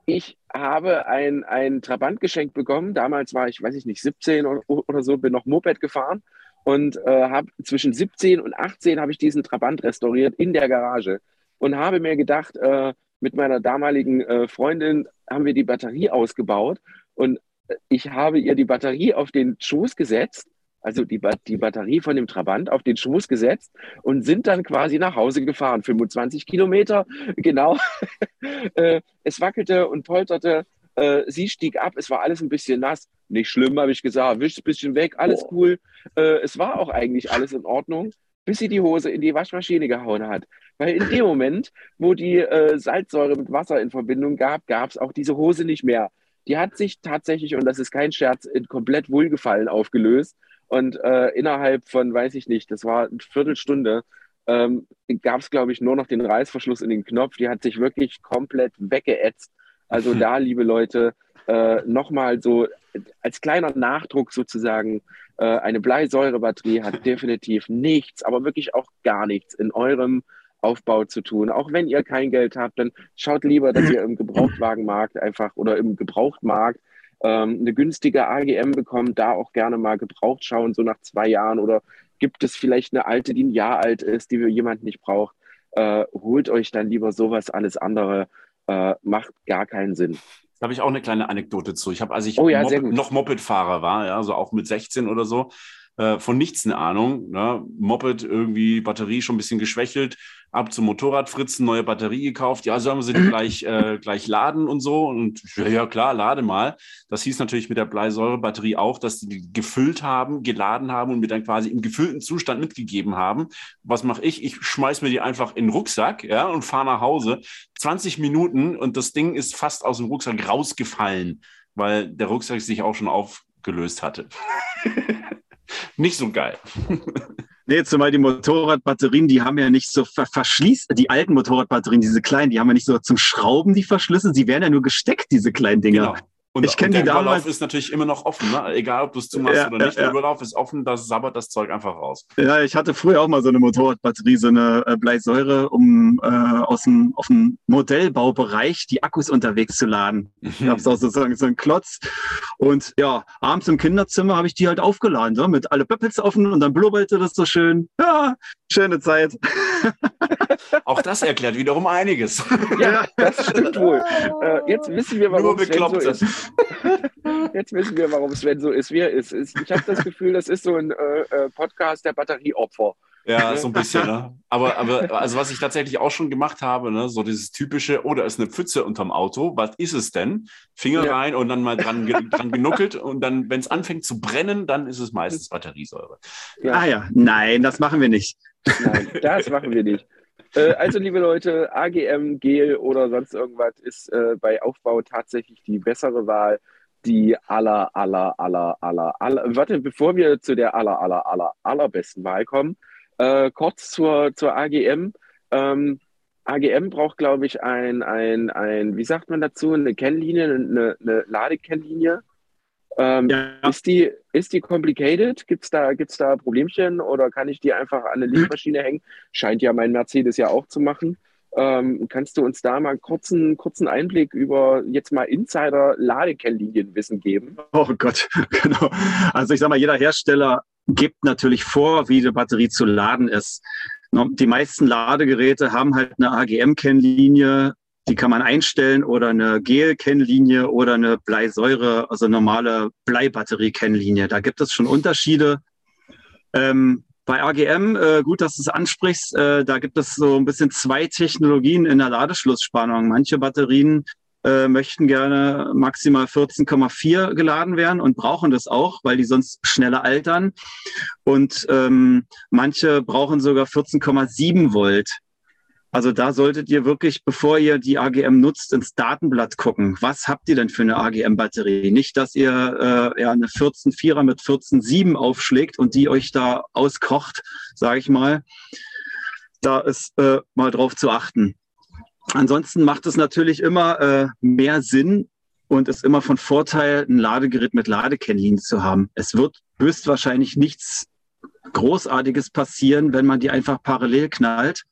ich habe ein, ein Trabant geschenkt bekommen. Damals war ich, weiß ich nicht, 17 oder, oder so, bin noch Moped gefahren und äh, habe zwischen 17 und 18 habe ich diesen Trabant restauriert in der Garage und habe mir gedacht, äh, mit meiner damaligen äh, Freundin haben wir die Batterie ausgebaut und ich habe ihr die Batterie auf den Schoß gesetzt also die, die Batterie von dem Trabant auf den Schoß gesetzt und sind dann quasi nach Hause gefahren. 25 Kilometer, genau. Äh, es wackelte und polterte. Äh, sie stieg ab, es war alles ein bisschen nass. Nicht schlimm, habe ich gesagt. Wisch ein bisschen weg, alles cool. Äh, es war auch eigentlich alles in Ordnung, bis sie die Hose in die Waschmaschine gehauen hat. Weil in dem Moment, wo die Salzsäure mit Wasser in Verbindung gab, gab es auch diese Hose nicht mehr. Die hat sich tatsächlich, und das ist kein Scherz, in komplett Wohlgefallen aufgelöst. Und äh, innerhalb von, weiß ich nicht, das war eine Viertelstunde, ähm, gab es, glaube ich, nur noch den Reißverschluss in den Knopf. Die hat sich wirklich komplett weggeätzt. Also da, liebe Leute, äh, nochmal so als kleiner Nachdruck sozusagen, äh, eine Bleisäurebatterie hat definitiv nichts, aber wirklich auch gar nichts in eurem Aufbau zu tun. Auch wenn ihr kein Geld habt, dann schaut lieber, dass ihr im Gebrauchtwagenmarkt einfach oder im Gebrauchtmarkt ähm, eine günstige AGM bekommt, da auch gerne mal gebraucht schauen, so nach zwei Jahren oder gibt es vielleicht eine alte, die ein Jahr alt ist, die jemand nicht braucht, äh, holt euch dann lieber sowas, alles andere äh, macht gar keinen Sinn. Da habe ich auch eine kleine Anekdote zu. Ich habe, als ich oh ja, Moped, noch Moped-Fahrer war, ja, also auch mit 16 oder so, äh, von nichts eine Ahnung. Ne? Moped irgendwie, Batterie schon ein bisschen geschwächelt, ab zum Motorradfritzen, neue Batterie gekauft. Ja, sollen wir sie gleich, äh, gleich laden und so? Und ja, ja, klar, lade mal. Das hieß natürlich mit der Bleisäurebatterie auch, dass die gefüllt haben, geladen haben und mir dann quasi im gefüllten Zustand mitgegeben haben. Was mache ich? Ich schmeiß mir die einfach in den Rucksack ja, und fahre nach Hause. 20 Minuten und das Ding ist fast aus dem Rucksack rausgefallen, weil der Rucksack sich auch schon aufgelöst hatte. nicht so geil. Nee, zumal die Motorradbatterien, die haben ja nicht so ver verschließt, die alten Motorradbatterien, diese kleinen, die haben ja nicht so zum Schrauben die Verschlüsse, sie werden ja nur gesteckt, diese kleinen Dinger. Genau. Und, ich kenne die damals. Überlauf ist natürlich immer noch offen, ne? egal ob du es zumachst ja, oder nicht. Ja, der Überlauf ist offen, da sabbert das Zeug einfach raus. Ja, ich hatte früher auch mal so eine Motorradbatterie, so eine äh, Bleisäure, um äh, aus dem auf dem Modellbaubereich die Akkus unterwegs zu laden. Ich habe auch sozusagen so einen Klotz. Und ja, abends im Kinderzimmer habe ich die halt aufgeladen, so, mit alle Pöppels offen und dann blubberte das so schön. Ja, schöne Zeit. auch das erklärt wiederum einiges. Ja, das stimmt wohl. Äh, jetzt wissen wir, warum es so ist. Jetzt wissen wir, warum Sven so ist, wie er ist. Ich habe das Gefühl, das ist so ein äh, äh, Podcast der Batterieopfer. Ja, so ein bisschen, ne? Aber, aber also was ich tatsächlich auch schon gemacht habe, ne, so dieses typische, oh, da ist eine Pfütze unterm Auto, was ist es denn? Finger ja. rein und dann mal dran, dran genuckelt und dann, wenn es anfängt zu brennen, dann ist es meistens Batteriesäure. Ja. Ah ja, nein, das machen wir nicht. Nein, das machen wir nicht. Äh, also, liebe Leute, AGM, Gel oder sonst irgendwas ist äh, bei Aufbau tatsächlich die bessere Wahl. Die aller, aller, aller, aller, aller. Warte, bevor wir zu der aller, aller, aller, allerbesten Wahl kommen, äh, kurz zur, zur AGM. Ähm, AGM braucht, glaube ich, ein, ein, ein, wie sagt man dazu, eine Kennlinie, eine, eine Ladekennlinie. Ähm, ja. ist, die, ist die complicated? Gibt es da, gibt's da Problemchen oder kann ich die einfach an eine Lichtmaschine hängen? Scheint ja mein Mercedes ja auch zu machen. Ähm, kannst du uns da mal einen kurzen, kurzen Einblick über jetzt mal Insider-Ladekennlinienwissen geben? Oh Gott, genau. Also ich sage mal, jeder Hersteller gibt natürlich vor, wie die Batterie zu laden ist. Die meisten Ladegeräte haben halt eine AGM-Kennlinie, die kann man einstellen oder eine Gel-Kennlinie oder eine Bleisäure, also normale Bleibatterie-Kennlinie. Da gibt es schon Unterschiede. Ähm, bei AGM, äh, gut, dass du es ansprichst, äh, da gibt es so ein bisschen zwei Technologien in der Ladeschlussspannung. Manche Batterien äh, möchten gerne maximal 14,4 geladen werden und brauchen das auch, weil die sonst schneller altern. Und ähm, manche brauchen sogar 14,7 Volt. Also da solltet ihr wirklich, bevor ihr die AGM nutzt, ins Datenblatt gucken. Was habt ihr denn für eine AGM-Batterie? Nicht, dass ihr äh, ja, eine 14.4er mit 14.7 aufschlägt und die euch da auskocht, sage ich mal. Da ist äh, mal drauf zu achten. Ansonsten macht es natürlich immer äh, mehr Sinn und ist immer von Vorteil, ein Ladegerät mit Ladekennlinie zu haben. Es wird höchstwahrscheinlich nichts Großartiges passieren, wenn man die einfach parallel knallt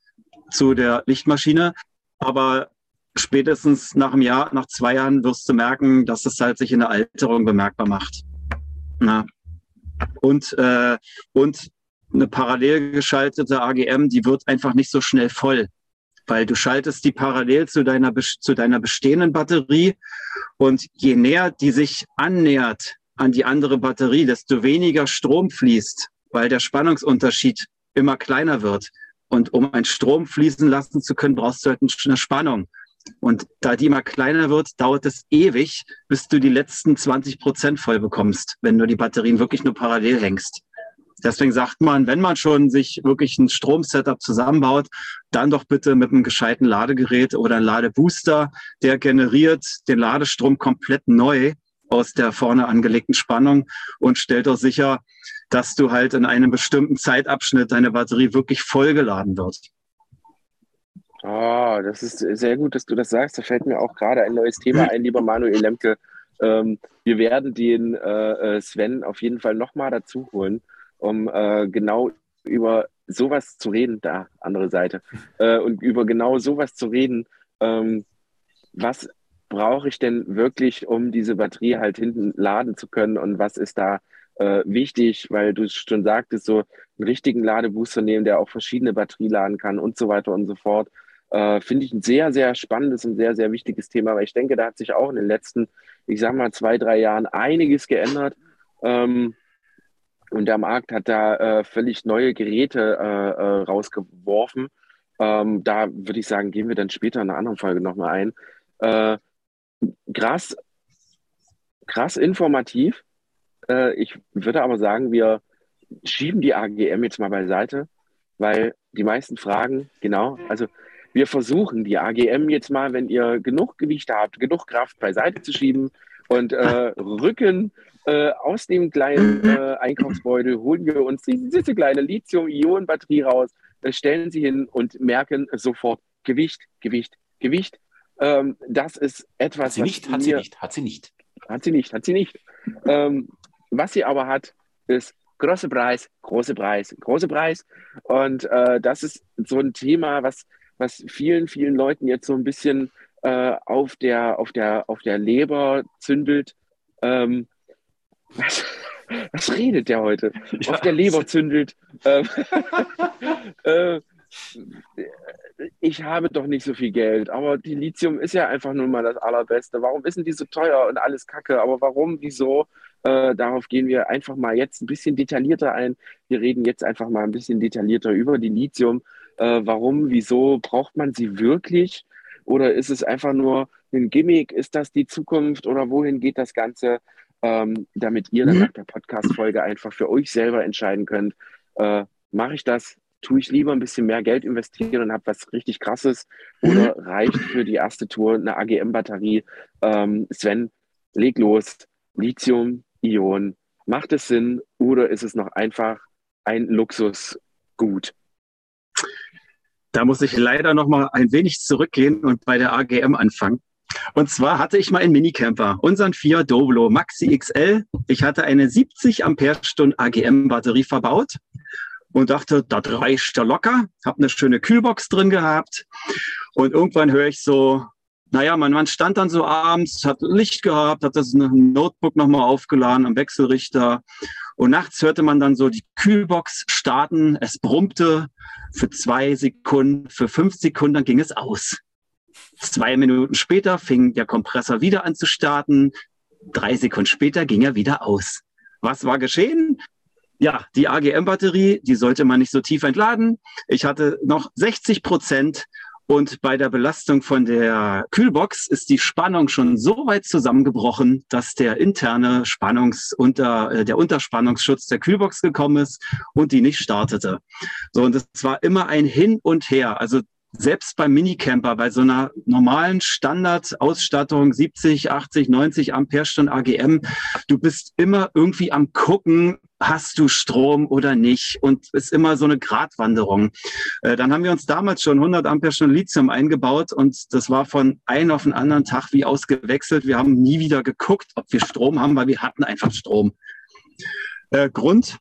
zu der Lichtmaschine. Aber spätestens nach einem Jahr, nach zwei Jahren wirst du merken, dass es halt sich in der Alterung bemerkbar macht. Na. Und, äh, und eine parallel geschaltete AGM, die wird einfach nicht so schnell voll, weil du schaltest die parallel zu deiner, zu deiner bestehenden Batterie und je näher die sich annähert an die andere Batterie, desto weniger Strom fließt, weil der Spannungsunterschied immer kleiner wird. Und um einen Strom fließen lassen zu können, brauchst du halt eine Spannung. Und da die immer kleiner wird, dauert es ewig, bis du die letzten 20 Prozent voll bekommst, wenn du die Batterien wirklich nur parallel hängst. Deswegen sagt man, wenn man schon sich wirklich ein Stromsetup zusammenbaut, dann doch bitte mit einem gescheiten Ladegerät oder einem Ladebooster, der generiert den Ladestrom komplett neu aus der vorne angelegten Spannung und stellt auch sicher, dass du halt in einem bestimmten Zeitabschnitt deine Batterie wirklich vollgeladen wird. Oh, das ist sehr gut, dass du das sagst. Da fällt mir auch gerade ein neues Thema ein, lieber Manuel Lemke. Ähm, wir werden den äh, äh Sven auf jeden Fall nochmal dazu holen, um äh, genau über sowas zu reden, da, andere Seite, äh, und über genau sowas zu reden. Ähm, was brauche ich denn wirklich, um diese Batterie halt hinten laden zu können und was ist da äh, wichtig, weil du schon sagtest, so einen richtigen Ladebooster nehmen, der auch verschiedene Batterie laden kann und so weiter und so fort. Äh, Finde ich ein sehr, sehr spannendes und sehr, sehr wichtiges Thema, weil ich denke, da hat sich auch in den letzten, ich sag mal, zwei, drei Jahren einiges geändert. Ähm, und der Markt hat da äh, völlig neue Geräte äh, äh, rausgeworfen. Ähm, da würde ich sagen, gehen wir dann später in einer anderen Folge nochmal ein. Äh, krass, krass informativ. Äh, ich würde aber sagen, wir schieben die AGM jetzt mal beiseite, weil die meisten Fragen, genau, also wir versuchen die AGM jetzt mal, wenn ihr genug Gewicht habt, genug Kraft beiseite zu schieben und äh, Rücken äh, aus dem kleinen äh, Einkaufsbeutel holen wir uns diese kleine Lithium-Ionen-Batterie raus, äh, stellen sie hin und merken sofort Gewicht, Gewicht, Gewicht. Ähm, das ist etwas. Hat sie nicht, hat sie nicht, hat sie nicht. Hat sie nicht, hat sie nicht. Ähm, was sie aber hat, ist große Preis, große Preis, große Preis. Und äh, das ist so ein Thema, was, was vielen, vielen Leuten jetzt so ein bisschen äh, auf, der, auf, der, auf der Leber zündelt. Ähm, was, was redet der heute? Ja. Auf der Leber zündelt. Ähm, äh, ich habe doch nicht so viel Geld, aber die Lithium ist ja einfach nur mal das Allerbeste. Warum ist denn die so teuer und alles kacke? Aber warum, wieso? Äh, darauf gehen wir einfach mal jetzt ein bisschen detaillierter ein. Wir reden jetzt einfach mal ein bisschen detaillierter über die Lithium. Äh, warum, wieso braucht man sie wirklich? Oder ist es einfach nur ein Gimmick? Ist das die Zukunft oder wohin geht das Ganze? Ähm, damit ihr dann mhm. nach der Podcast-Folge einfach für euch selber entscheiden könnt, äh, mache ich das, tue ich lieber ein bisschen mehr Geld investieren und habe was richtig Krasses oder mhm. reicht für die erste Tour eine AGM-Batterie? Ähm, Sven, leg los. Lithium, Ion, macht es Sinn oder ist es noch einfach ein Luxusgut? Da muss ich leider noch mal ein wenig zurückgehen und bei der AGM anfangen. Und zwar hatte ich mal einen Minicamper, unseren Fiat Doblo Maxi XL. Ich hatte eine 70 Ampere-Stunden AGM-Batterie verbaut und dachte, das reicht ja locker. Habe eine schöne Kühlbox drin gehabt. Und irgendwann höre ich so, naja, mein Mann stand dann so abends, hat Licht gehabt, hat das Notebook nochmal aufgeladen am Wechselrichter. Und nachts hörte man dann so die Kühlbox starten. Es brummte für zwei Sekunden, für fünf Sekunden, dann ging es aus. Zwei Minuten später fing der Kompressor wieder an zu starten. Drei Sekunden später ging er wieder aus. Was war geschehen? Ja, die AGM-Batterie, die sollte man nicht so tief entladen. Ich hatte noch 60 Prozent und bei der Belastung von der Kühlbox ist die Spannung schon so weit zusammengebrochen, dass der interne Spannungsunter, äh, der Unterspannungsschutz der Kühlbox gekommen ist und die nicht startete. So, und es war immer ein Hin und Her. Also selbst beim Minicamper, bei so einer normalen Standardausstattung 70, 80, 90 Ampere-Stunden AGM, du bist immer irgendwie am gucken, hast du Strom oder nicht? Und ist immer so eine Gratwanderung. Äh, dann haben wir uns damals schon 100 Ampere-Stunden Lithium eingebaut und das war von einem auf den anderen Tag wie ausgewechselt. Wir haben nie wieder geguckt, ob wir Strom haben, weil wir hatten einfach Strom. Äh, Grund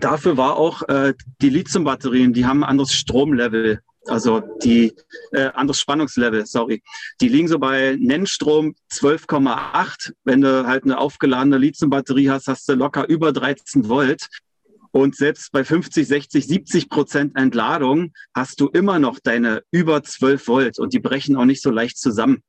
dafür war auch äh, die Lithium-Batterien, die haben ein anderes Stromlevel also die äh, anderes Spannungslevel, sorry. Die liegen so bei Nennstrom 12,8. Wenn du halt eine aufgeladene Lithiumbatterie hast, hast du locker über 13 Volt. Und selbst bei 50, 60, 70 Prozent Entladung hast du immer noch deine über 12 Volt und die brechen auch nicht so leicht zusammen.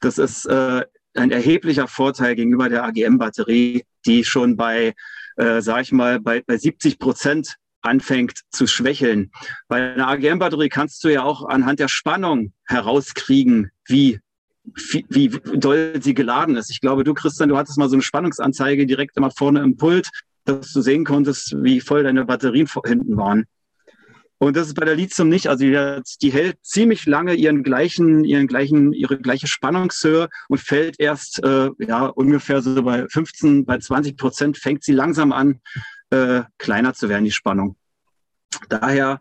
Das ist äh, ein erheblicher Vorteil gegenüber der AGM-Batterie, die schon bei, äh, sag ich mal, bei, bei 70 Prozent anfängt zu schwächeln. Bei einer AGM-Batterie kannst du ja auch anhand der Spannung herauskriegen, wie, wie, wie doll sie geladen ist. Ich glaube, du, Christian, du hattest mal so eine Spannungsanzeige direkt immer vorne im Pult, dass du sehen konntest, wie voll deine Batterien hinten waren. Und das ist bei der Lithium nicht. Also die, die, hält ziemlich lange ihren gleichen, ihren gleichen, ihre gleiche Spannungshöhe und fällt erst äh, ja ungefähr so bei 15, bei 20 Prozent fängt sie langsam an äh, kleiner zu werden, die Spannung. Daher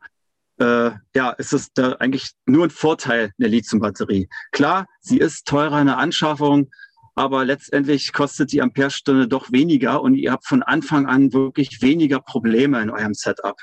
äh, ja, ist es da eigentlich nur ein Vorteil der Lithium-Batterie. Klar, sie ist teurer in der Anschaffung, aber letztendlich kostet die Amperestunde doch weniger und ihr habt von Anfang an wirklich weniger Probleme in eurem Setup,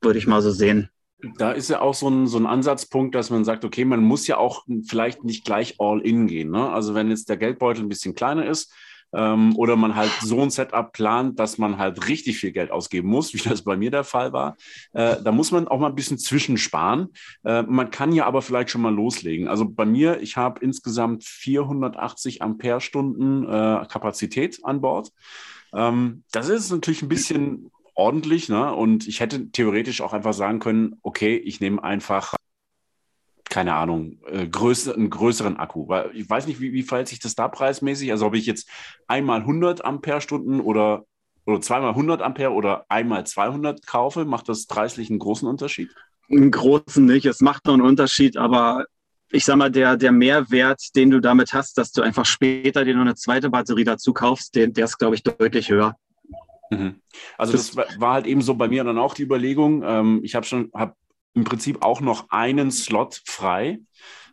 würde ich mal so sehen. Da ist ja auch so ein, so ein Ansatzpunkt, dass man sagt, okay, man muss ja auch vielleicht nicht gleich all in gehen. Ne? Also wenn jetzt der Geldbeutel ein bisschen kleiner ist, ähm, oder man halt so ein Setup plant, dass man halt richtig viel Geld ausgeben muss, wie das bei mir der Fall war. Äh, da muss man auch mal ein bisschen zwischensparen. Äh, man kann ja aber vielleicht schon mal loslegen. Also bei mir, ich habe insgesamt 480 Ampere-Stunden äh, Kapazität an Bord. Ähm, das ist natürlich ein bisschen ordentlich, ne? Und ich hätte theoretisch auch einfach sagen können, okay, ich nehme einfach keine Ahnung, äh, größer, einen größeren Akku. Weil ich weiß nicht, wie, wie verhält sich das da preismäßig? Also ob ich jetzt einmal 100 Ampere-Stunden oder, oder zweimal 100 Ampere oder einmal 200 kaufe, macht das preislich einen großen Unterschied? Einen großen nicht. Es macht noch einen Unterschied, aber ich sag mal, der, der Mehrwert, den du damit hast, dass du einfach später dir noch eine zweite Batterie dazu kaufst, den, der ist, glaube ich, deutlich höher. Mhm. Also das, das, war halt eben so bei mir dann auch die Überlegung. Ähm, ich habe schon, habe im Prinzip auch noch einen Slot frei.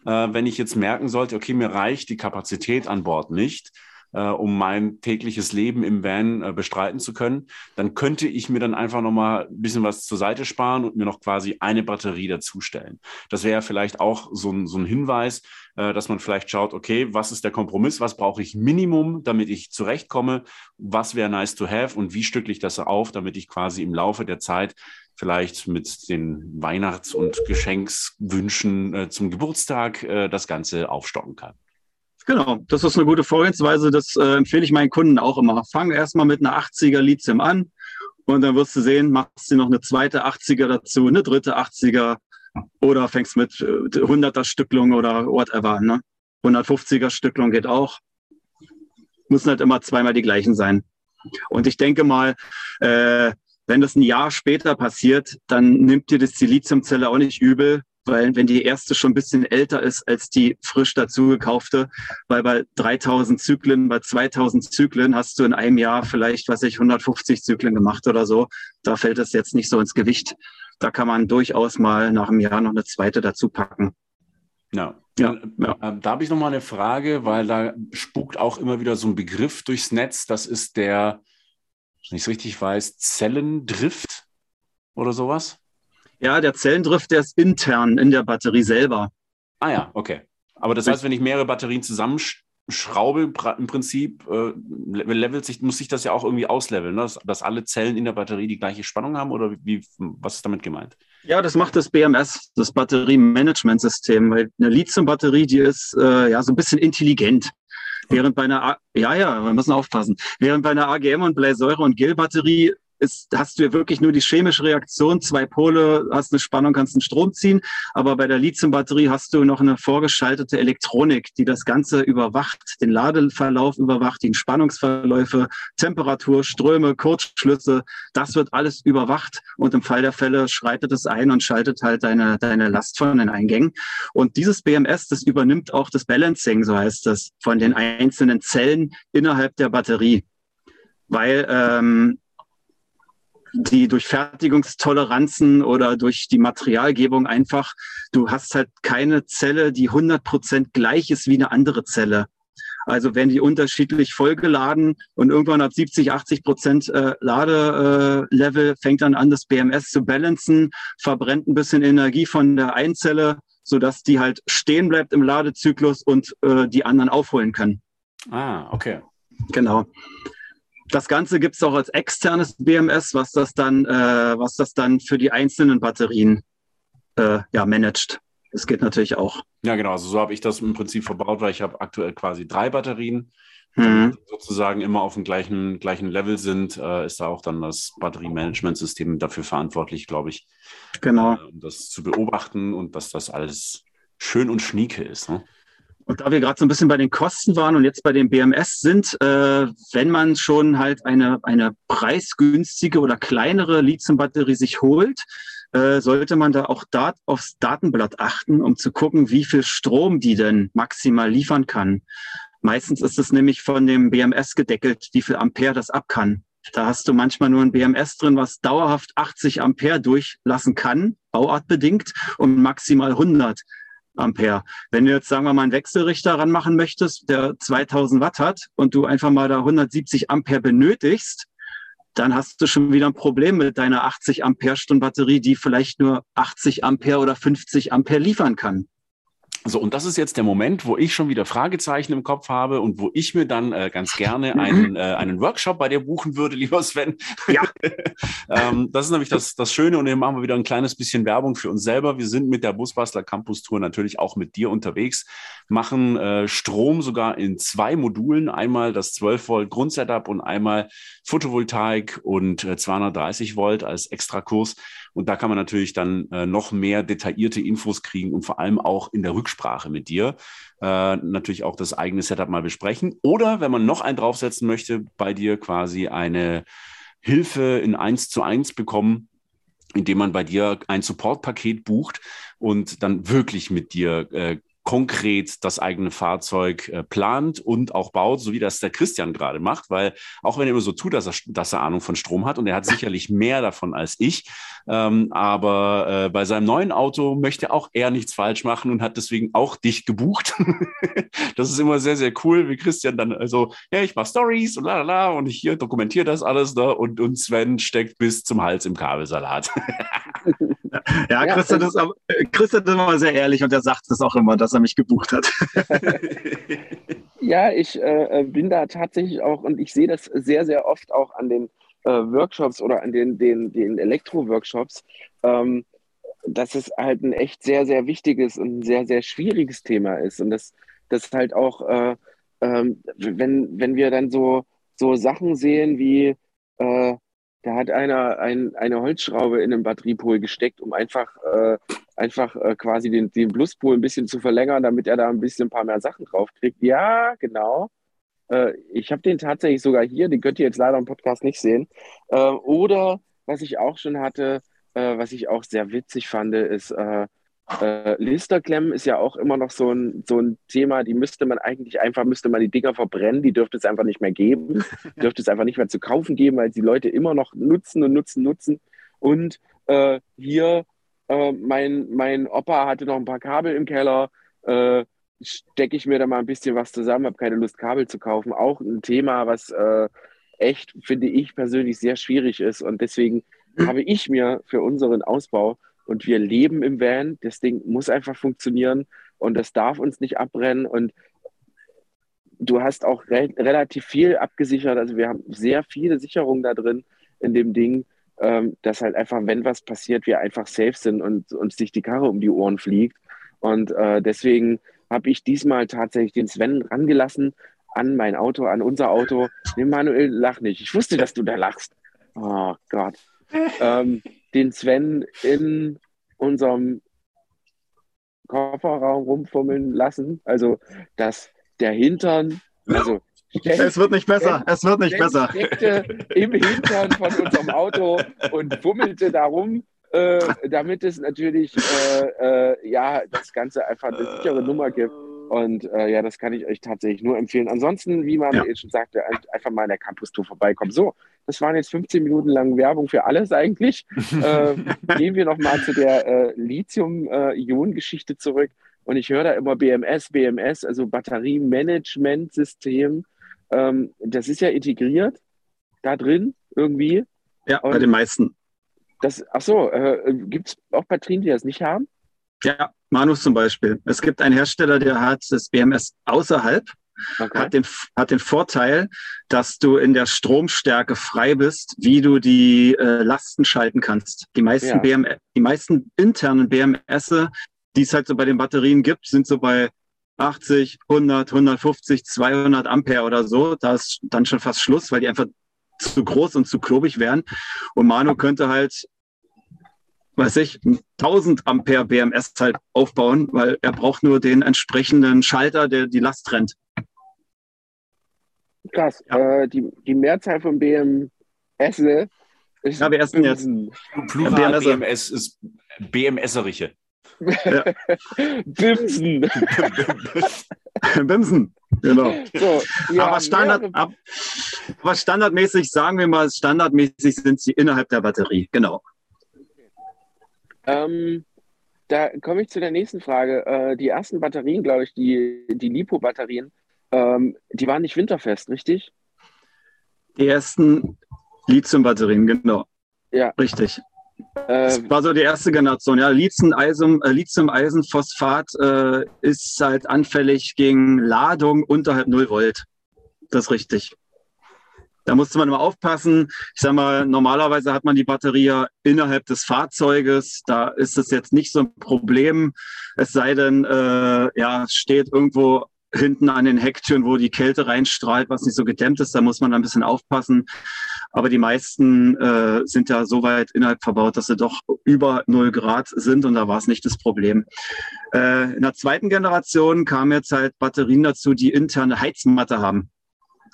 Äh, wenn ich jetzt merken sollte, okay, mir reicht die Kapazität an Bord nicht, äh, um mein tägliches Leben im Van äh, bestreiten zu können, dann könnte ich mir dann einfach nochmal ein bisschen was zur Seite sparen und mir noch quasi eine Batterie dazustellen. Das wäre vielleicht auch so ein, so ein Hinweis, äh, dass man vielleicht schaut, okay, was ist der Kompromiss, was brauche ich Minimum, damit ich zurechtkomme, was wäre nice to have und wie stücke ich das auf, damit ich quasi im Laufe der Zeit vielleicht mit den Weihnachts- und Geschenkswünschen äh, zum Geburtstag äh, das Ganze aufstocken kann. Genau, das ist eine gute Vorgehensweise. Das äh, empfehle ich meinen Kunden auch immer. Fang erstmal mit einer 80er Lithium an und dann wirst du sehen, machst du noch eine zweite 80er dazu, eine dritte 80er oder fängst mit 100er äh, Stücklung oder whatever. Ne? 150er Stücklung geht auch. Müssen halt immer zweimal die gleichen sein. Und ich denke mal, äh, wenn das ein Jahr später passiert, dann nimmt dir das die Lithiumzelle auch nicht übel, weil wenn die erste schon ein bisschen älter ist als die frisch dazu gekaufte, weil bei 3000 Zyklen, bei 2000 Zyklen hast du in einem Jahr vielleicht, was ich, 150 Zyklen gemacht oder so. Da fällt es jetzt nicht so ins Gewicht. Da kann man durchaus mal nach einem Jahr noch eine zweite dazu packen. Ja. Ja, ja. Ähm, da habe ich noch mal eine Frage, weil da spukt auch immer wieder so ein Begriff durchs Netz. Das ist der wenn ich es richtig weiß, Zellendrift oder sowas? Ja, der Zellendrift, der ist intern in der Batterie selber. Ah ja, okay. Aber das heißt, wenn ich mehrere Batterien zusammenschraube, im Prinzip äh, levelt sich, muss sich das ja auch irgendwie ausleveln, ne? dass, dass, alle Zellen in der Batterie die gleiche Spannung haben oder wie, was ist damit gemeint? Ja, das macht das BMS, das Batteriemanagementsystem, weil eine Lithium-Batterie, die ist äh, ja so ein bisschen intelligent. Während bei einer, A ja, ja, wir müssen aufpassen. Während bei einer AGM und Bleisäure und Gelbatterie ist, hast du wirklich nur die chemische Reaktion, zwei Pole, hast eine Spannung, kannst einen Strom ziehen. Aber bei der Lithium-Batterie hast du noch eine vorgeschaltete Elektronik, die das Ganze überwacht, den Ladeverlauf überwacht, die Spannungsverläufe, Temperatur, Ströme, Kurzschlüsse. Das wird alles überwacht und im Fall der Fälle schreitet es ein und schaltet halt deine, deine Last von den Eingängen. Und dieses BMS, das übernimmt auch das Balancing, so heißt das, von den einzelnen Zellen innerhalb der Batterie. Weil ähm, die durch Fertigungstoleranzen oder durch die Materialgebung einfach, du hast halt keine Zelle, die 100 Prozent gleich ist wie eine andere Zelle. Also werden die unterschiedlich vollgeladen und irgendwann ab 70, 80 Prozent äh, Ladelevel äh, fängt dann an, das BMS zu balancen, verbrennt ein bisschen Energie von der Einzelle, sodass die halt stehen bleibt im Ladezyklus und äh, die anderen aufholen können. Ah, okay. Genau. Das Ganze gibt es auch als externes BMS, was das dann, äh, was das dann für die einzelnen Batterien äh, ja, managt. Das geht natürlich auch. Ja, genau. Also so habe ich das im Prinzip verbaut, weil ich habe aktuell quasi drei Batterien. Mhm. Die sozusagen immer auf dem gleichen, gleichen Level sind, äh, ist da auch dann das Batteriemanagementsystem dafür verantwortlich, glaube ich. Genau. Äh, um das zu beobachten und dass das alles schön und schnieke ist. Ne? Und da wir gerade so ein bisschen bei den Kosten waren und jetzt bei den BMS sind, äh, wenn man schon halt eine, eine preisgünstige oder kleinere Lithium-Batterie sich holt, äh, sollte man da auch dat aufs Datenblatt achten, um zu gucken, wie viel Strom die denn maximal liefern kann. Meistens ist es nämlich von dem BMS gedeckelt, wie viel Ampere das ab kann. Da hast du manchmal nur ein BMS drin, was dauerhaft 80 Ampere durchlassen kann, bauartbedingt, und maximal 100. Ampere. Wenn du jetzt, sagen wir mal, einen Wechselrichter ranmachen möchtest, der 2000 Watt hat und du einfach mal da 170 Ampere benötigst, dann hast du schon wieder ein Problem mit deiner 80 Ampere Stunden Batterie, die vielleicht nur 80 Ampere oder 50 Ampere liefern kann. So, und das ist jetzt der Moment, wo ich schon wieder Fragezeichen im Kopf habe und wo ich mir dann äh, ganz gerne mhm. einen, äh, einen Workshop bei dir buchen würde, lieber Sven. Ja. ähm, das ist nämlich das, das Schöne und hier machen wir wieder ein kleines bisschen Werbung für uns selber. Wir sind mit der Busbastler Campus Tour natürlich auch mit dir unterwegs, machen äh, Strom sogar in zwei Modulen. Einmal das 12 Volt Grundsetup und einmal Photovoltaik und 230 äh, Volt als Extrakurs. Und da kann man natürlich dann äh, noch mehr detaillierte Infos kriegen und vor allem auch in der Rücksprache mit dir äh, natürlich auch das eigene Setup mal besprechen. Oder wenn man noch einen draufsetzen möchte, bei dir quasi eine Hilfe in 1 zu 1 bekommen, indem man bei dir ein Supportpaket bucht und dann wirklich mit dir äh, konkret das eigene Fahrzeug äh, plant und auch baut, so wie das der Christian gerade macht, weil auch wenn er immer so tut, dass er, dass er Ahnung von Strom hat und er hat sicherlich mehr davon als ich, ähm, aber äh, bei seinem neuen Auto möchte auch er nichts falsch machen und hat deswegen auch dich gebucht. das ist immer sehr, sehr cool, wie Christian dann also, ja, ich mache Stories und la la und ich hier dokumentiere das alles da ne? und, und Sven steckt bis zum Hals im Kabelsalat. ja, Christian, ist, Christian ist immer sehr ehrlich und er sagt es auch immer, dass er mich gebucht hat. ja, ich äh, bin da tatsächlich auch und ich sehe das sehr, sehr oft auch an den äh, Workshops oder an den, den, den Elektro-Workshops, ähm, dass es halt ein echt sehr, sehr wichtiges und ein sehr, sehr schwieriges Thema ist. Und das, das halt auch, äh, ähm, wenn, wenn wir dann so, so Sachen sehen wie, äh, da hat einer ein, eine Holzschraube in den Batteriepol gesteckt, um einfach, äh, einfach äh, quasi den, den Pluspol ein bisschen zu verlängern, damit er da ein bisschen ein paar mehr Sachen draufkriegt. Ja, genau. Äh, ich habe den tatsächlich sogar hier, den könnt ihr jetzt leider im Podcast nicht sehen. Äh, oder was ich auch schon hatte, äh, was ich auch sehr witzig fand, ist, äh, äh, Listerklemmen ist ja auch immer noch so ein, so ein Thema, die müsste man eigentlich einfach, müsste man die Dinger verbrennen, die dürfte es einfach nicht mehr geben, dürfte es einfach nicht mehr zu kaufen geben, weil die Leute immer noch nutzen und nutzen, nutzen. Und äh, hier, mein, mein Opa hatte noch ein paar Kabel im Keller, äh, stecke ich mir da mal ein bisschen was zusammen, habe keine Lust, Kabel zu kaufen. Auch ein Thema, was äh, echt, finde ich persönlich, sehr schwierig ist. Und deswegen mhm. habe ich mir für unseren Ausbau und wir leben im Van. Das Ding muss einfach funktionieren und das darf uns nicht abbrennen. Und du hast auch re relativ viel abgesichert. Also wir haben sehr viele Sicherungen da drin in dem Ding, ähm, dass halt einfach, wenn was passiert, wir einfach safe sind und uns sich die Karre um die Ohren fliegt. Und äh, deswegen habe ich diesmal tatsächlich den Sven rangelassen an mein Auto, an unser Auto. Nee, Manuel, lach nicht. Ich wusste, dass du da lachst. Oh Gott. ähm, den Sven in unserem Kofferraum rumfummeln lassen. Also, dass der Hintern, also es wird nicht besser, es wird nicht besser. im Hintern von unserem Auto und fummelte darum, äh, damit es natürlich äh, äh, ja das Ganze einfach eine sichere Nummer gibt. Und äh, ja, das kann ich euch tatsächlich nur empfehlen. Ansonsten, wie man ja. schon sagte, einfach mal in der Campus-Tour vorbeikommen. So, das waren jetzt 15 Minuten lang Werbung für alles eigentlich. äh, gehen wir nochmal zu der äh, Lithium-Ionen-Geschichte zurück. Und ich höre da immer BMS, BMS, also Batteriemanagementsystem. Ähm, das ist ja integriert da drin irgendwie. Ja, Und bei den meisten. Das, ach so, äh, gibt es auch Batterien, die das nicht haben? Ja, Manus zum Beispiel. Es gibt einen Hersteller, der hat das BMS außerhalb, okay. hat, den, hat den Vorteil, dass du in der Stromstärke frei bist, wie du die äh, Lasten schalten kannst. Die meisten, ja. BM, die meisten internen BMS, die es halt so bei den Batterien gibt, sind so bei 80, 100, 150, 200 Ampere oder so. Da ist dann schon fast Schluss, weil die einfach zu groß und zu klobig wären. Und Manu könnte halt weiß ich, 1000 Ampere BMS halt aufbauen, weil er braucht nur den entsprechenden Schalter, der die Last trennt. Krass. Ja. Äh, die, die Mehrzahl von BMS ist. Ja, wir essen jetzt. Plural BMS, BMS ist BMSerige. Ja. Bimsen. Bimsen, genau. So, ja, aber, Standard, ab, aber standardmäßig, sagen wir mal, standardmäßig sind sie innerhalb der Batterie, genau. Ähm, da komme ich zu der nächsten Frage. Äh, die ersten Batterien, glaube ich, die, die LiPo-Batterien, ähm, die waren nicht winterfest, richtig? Die ersten Lithium-Batterien, genau. Ja. Richtig. Das äh, war so die erste Generation. Ja, Lithium-Eisen, äh, Lithium-Eisenphosphat äh, ist halt anfällig gegen Ladung unterhalb 0 Volt. Das ist richtig. Da musste man immer aufpassen. Ich sage mal, normalerweise hat man die Batterie ja innerhalb des Fahrzeuges. Da ist es jetzt nicht so ein Problem. Es sei denn, äh, ja, steht irgendwo hinten an den Hecktüren, wo die Kälte reinstrahlt, was nicht so gedämmt ist. Da muss man ein bisschen aufpassen. Aber die meisten äh, sind ja so weit innerhalb verbaut, dass sie doch über 0 Grad sind und da war es nicht das Problem. Äh, in der zweiten Generation kamen jetzt halt Batterien dazu, die interne Heizmatte haben.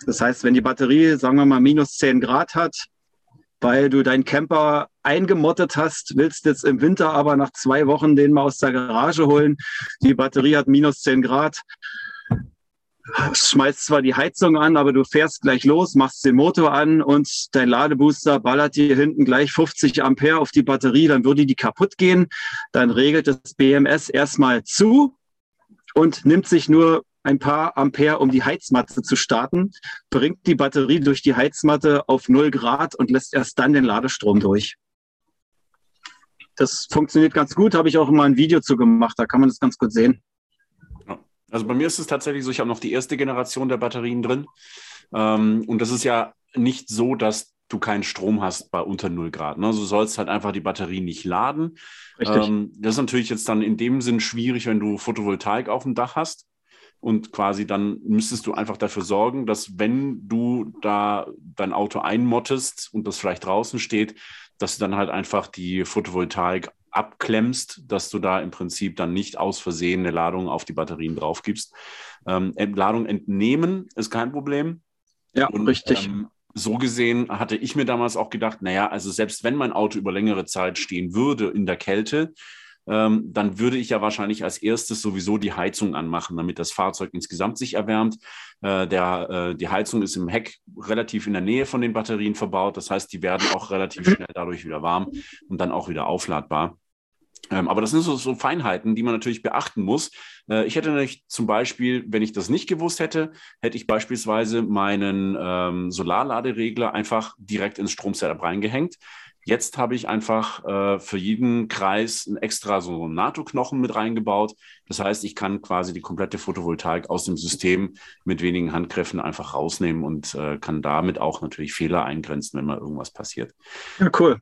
Das heißt, wenn die Batterie, sagen wir mal, minus 10 Grad hat, weil du deinen Camper eingemottet hast, willst jetzt im Winter aber nach zwei Wochen den mal aus der Garage holen. Die Batterie hat minus 10 Grad. Schmeißt zwar die Heizung an, aber du fährst gleich los, machst den Motor an und dein Ladebooster ballert dir hinten gleich 50 Ampere auf die Batterie, dann würde die kaputt gehen. Dann regelt das BMS erstmal zu und nimmt sich nur ein paar Ampere, um die Heizmatte zu starten, bringt die Batterie durch die Heizmatte auf 0 Grad und lässt erst dann den Ladestrom durch. Das funktioniert ganz gut, habe ich auch mal ein Video zu gemacht, da kann man das ganz gut sehen. Also bei mir ist es tatsächlich so, ich habe noch die erste Generation der Batterien drin. Ähm, und das ist ja nicht so, dass du keinen Strom hast bei unter 0 Grad. Ne? Du sollst halt einfach die Batterie nicht laden. Ähm, das ist natürlich jetzt dann in dem Sinn schwierig, wenn du Photovoltaik auf dem Dach hast und quasi dann müsstest du einfach dafür sorgen, dass wenn du da dein Auto einmottest und das vielleicht draußen steht, dass du dann halt einfach die Photovoltaik abklemmst, dass du da im Prinzip dann nicht aus Versehen eine Ladung auf die Batterien drauf gibst. Ähm, Ladung entnehmen ist kein Problem. Ja, und, richtig. Ähm, so gesehen hatte ich mir damals auch gedacht, naja, also selbst wenn mein Auto über längere Zeit stehen würde in der Kälte, ähm, dann würde ich ja wahrscheinlich als erstes sowieso die Heizung anmachen, damit das Fahrzeug insgesamt sich erwärmt. Äh, der, äh, die Heizung ist im Heck relativ in der Nähe von den Batterien verbaut. Das heißt, die werden auch relativ schnell dadurch wieder warm und dann auch wieder aufladbar. Ähm, aber das sind so, so, Feinheiten, die man natürlich beachten muss. Äh, ich hätte nämlich zum Beispiel, wenn ich das nicht gewusst hätte, hätte ich beispielsweise meinen ähm, Solarladeregler einfach direkt ins Stromsetup reingehängt. Jetzt habe ich einfach äh, für jeden Kreis ein extra so NATO-Knochen mit reingebaut. Das heißt, ich kann quasi die komplette Photovoltaik aus dem System mit wenigen Handgriffen einfach rausnehmen und äh, kann damit auch natürlich Fehler eingrenzen, wenn mal irgendwas passiert. Ja, cool.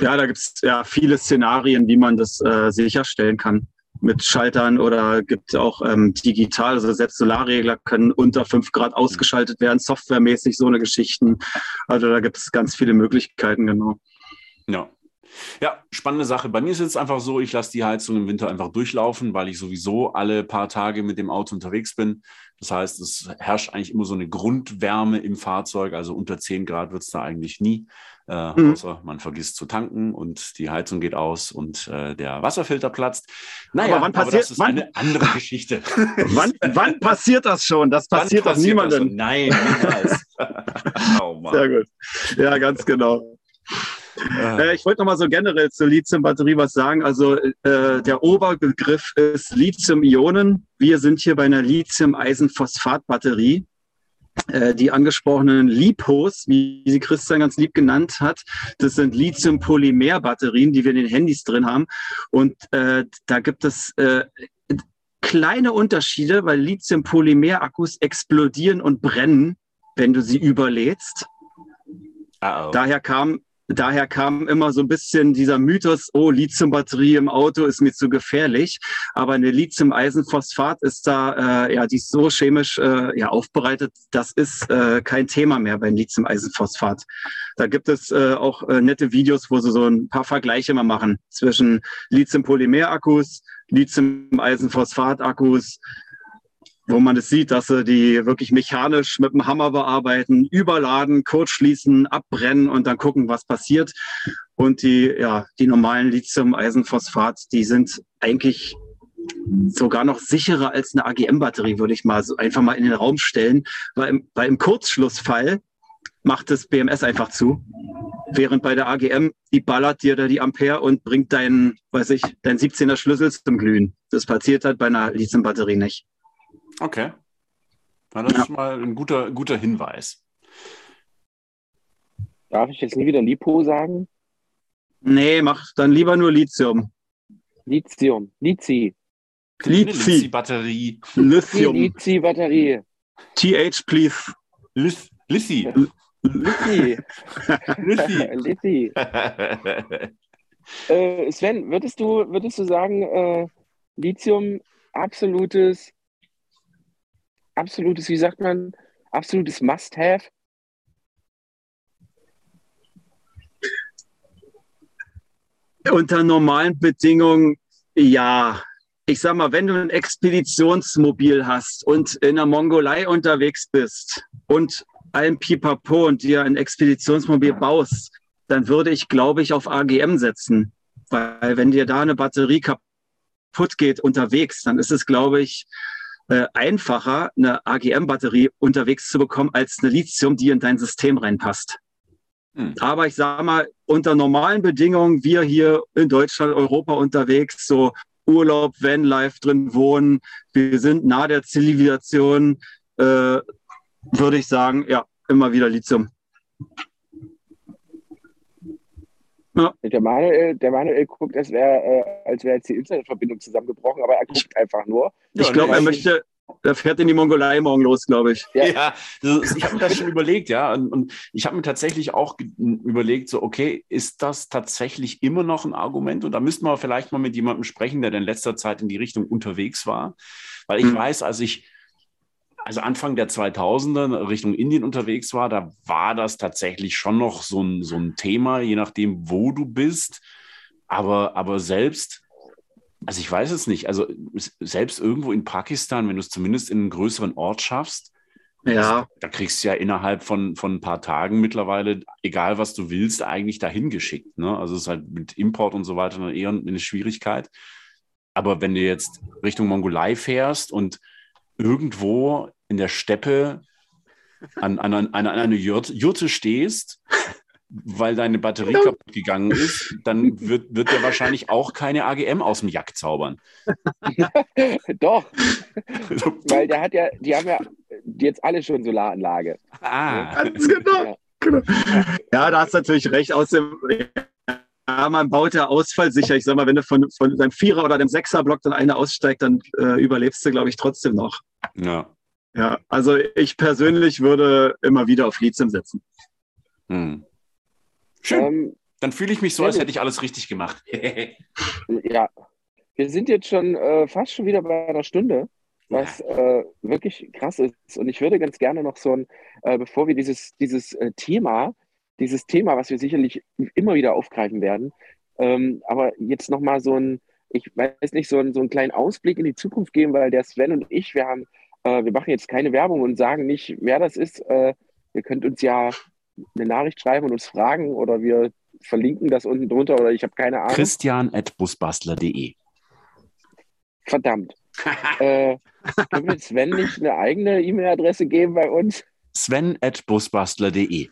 Ja, da gibt es ja viele Szenarien, wie man das äh, sicherstellen kann. mit Schaltern oder gibt auch ähm, digital, also selbst Solarregler können unter fünf Grad ausgeschaltet werden, softwaremäßig so eine Geschichten. Also da gibt es ganz viele Möglichkeiten, genau. Ja. Ja, spannende Sache. Bei mir ist es einfach so, ich lasse die Heizung im Winter einfach durchlaufen, weil ich sowieso alle paar Tage mit dem Auto unterwegs bin. Das heißt, es herrscht eigentlich immer so eine Grundwärme im Fahrzeug. Also unter 10 Grad wird es da eigentlich nie. Äh, mhm. Außer man vergisst zu tanken und die Heizung geht aus und äh, der Wasserfilter platzt. Naja, aber, wann passiert, aber das ist wann, eine andere Geschichte. wann, wann, passiert das schon? Das passiert doch niemandem. Nein, niemals. oh, Sehr gut. Ja, ganz genau. Äh, ich wollte noch mal so generell zur Lithium-Batterie was sagen. Also äh, der Oberbegriff ist Lithium-Ionen. Wir sind hier bei einer Lithium-Eisenphosphat-Batterie. Äh, die angesprochenen LiPos, wie sie Christian ganz lieb genannt hat, das sind Lithium-Polymer-Batterien, die wir in den Handys drin haben. Und äh, da gibt es äh, kleine Unterschiede, weil Lithium-Polymer-Akkus explodieren und brennen, wenn du sie überlädst. Uh -oh. Daher kam daher kam immer so ein bisschen dieser Mythos, oh, Lithiumbatterie im Auto ist mir zu gefährlich. Aber eine Lithium-Eisenphosphat ist da, äh, ja, die ist so chemisch äh, ja, aufbereitet, das ist äh, kein Thema mehr beim Lithium-Eisenphosphat. Da gibt es äh, auch äh, nette Videos, wo sie so ein paar Vergleiche mal machen zwischen Lithium-Polymer-Akkus, Lithium-Eisenphosphat-Akkus, wo man es sieht, dass sie die wirklich mechanisch mit dem Hammer bearbeiten, überladen, kurzschließen, abbrennen und dann gucken, was passiert. Und die, ja, die normalen Lithium-Eisenphosphat, die sind eigentlich sogar noch sicherer als eine AGM-Batterie, würde ich mal so einfach mal in den Raum stellen, weil im, weil im Kurzschlussfall macht das BMS einfach zu. Während bei der AGM, die ballert dir da die Ampere und bringt deinen, weiß ich, dein 17er Schlüssel zum Glühen. Das passiert halt bei einer Lithium-Batterie nicht. Okay. Na, das ja. ist mal ein guter, guter Hinweis. Darf ich jetzt nie wieder Lipo sagen? Nee, mach dann lieber nur Lithium. Lithium. Lithium. Lithium. batterie Lithium. Lithium-Batterie. TH, please. Lith. Lithy. Lithy. äh, Sven, würdest du, würdest du sagen, äh, Lithium absolutes absolutes, wie sagt man, absolutes Must-Have? Unter normalen Bedingungen ja. Ich sag mal, wenn du ein Expeditionsmobil hast und in der Mongolei unterwegs bist und ein Pipapo und dir ein Expeditionsmobil baust, dann würde ich, glaube ich, auf AGM setzen. Weil wenn dir da eine Batterie kaputt geht unterwegs, dann ist es, glaube ich, äh, einfacher, eine AGM-Batterie unterwegs zu bekommen, als eine Lithium, die in dein System reinpasst. Hm. Aber ich sage mal, unter normalen Bedingungen, wir hier in Deutschland, Europa unterwegs, so Urlaub, Vanlife drin wohnen, wir sind nah der Zivilisation, äh, würde ich sagen, ja, immer wieder Lithium. Ja. Der, Manuel, der Manuel guckt, als wäre äh, als wär jetzt die Internetverbindung zusammengebrochen, aber er guckt einfach nur. Ich ja, glaube, er möchte, er fährt in die Mongolei morgen los, glaube ich. Ja, ja ist, ich habe mir das schon überlegt, ja. Und, und ich habe mir tatsächlich auch überlegt, so, okay, ist das tatsächlich immer noch ein Argument? Und da müssten wir vielleicht mal mit jemandem sprechen, der in letzter Zeit in die Richtung unterwegs war. Weil ich hm. weiß, als ich also Anfang der 2000er Richtung Indien unterwegs war, da war das tatsächlich schon noch so ein, so ein Thema, je nachdem, wo du bist. Aber, aber selbst, also ich weiß es nicht, also selbst irgendwo in Pakistan, wenn du es zumindest in einen größeren Ort schaffst, ja. Da kriegst du ja innerhalb von, von ein paar Tagen mittlerweile, egal was du willst, eigentlich dahin geschickt. Ne? Also es ist halt mit Import und so weiter eher eine Schwierigkeit. Aber wenn du jetzt Richtung Mongolei fährst und irgendwo in der Steppe an, an, an, an einer Jurte stehst, weil deine Batterie kaputt gegangen ist, dann wird, wird der wahrscheinlich auch keine AGM aus dem Jack zaubern. Doch. weil der hat ja, die haben ja jetzt alle schon Solaranlage. Ah. Ganz genau. Ja. genau. Ja, da hast du natürlich recht. Aus dem, ja, man baut ja ausfallsicher. Ich sag mal, wenn du von, von deinem Vierer- oder dem Sechser-Block dann einer aussteigt, dann äh, überlebst du, glaube ich, trotzdem noch. Ja. Ja, also ich persönlich würde immer wieder auf Lithium setzen. Hm. Schön. Ähm, dann fühle ich mich so, als hätte ich alles richtig gemacht. ja. wir sind jetzt schon äh, fast schon wieder bei einer Stunde, was äh, wirklich krass ist. Und ich würde ganz gerne noch so ein, äh, bevor wir dieses, dieses äh, Thema, dieses Thema, was wir sicherlich immer wieder aufgreifen werden, ähm, aber jetzt nochmal so ein, ich weiß nicht, so, ein, so einen kleinen Ausblick in die Zukunft geben, weil der Sven und ich, wir haben, äh, wir machen jetzt keine Werbung und sagen nicht, wer das ist. Äh, ihr könnt uns ja eine Nachricht schreiben und uns fragen oder wir verlinken das unten drunter oder ich habe keine Ahnung. Christian at busbastler.de. Verdammt. äh, können wir Sven nicht eine eigene E-Mail-Adresse geben bei uns? Sven at busbastler.de.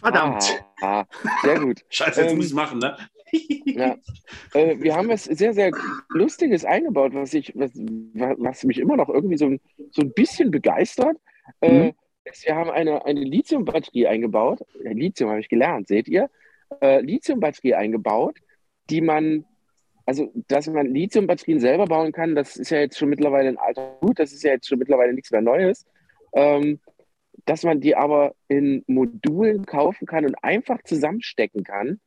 Verdammt. Ah, ah, sehr gut. Scheiße, jetzt ähm, muss ich machen, ne? Ja. Äh, wir haben was sehr, sehr Lustiges eingebaut, was, ich, was, was mich immer noch irgendwie so ein, so ein bisschen begeistert. Äh, mhm. wir haben eine, eine Lithium-Batterie eingebaut. Lithium habe ich gelernt, seht ihr? Äh, Lithium-Batterie eingebaut, die man, also dass man Lithium-Batterien selber bauen kann, das ist ja jetzt schon mittlerweile ein alter Hut, das ist ja jetzt schon mittlerweile nichts mehr Neues. Ähm, dass man die aber in Modulen kaufen kann und einfach zusammenstecken kann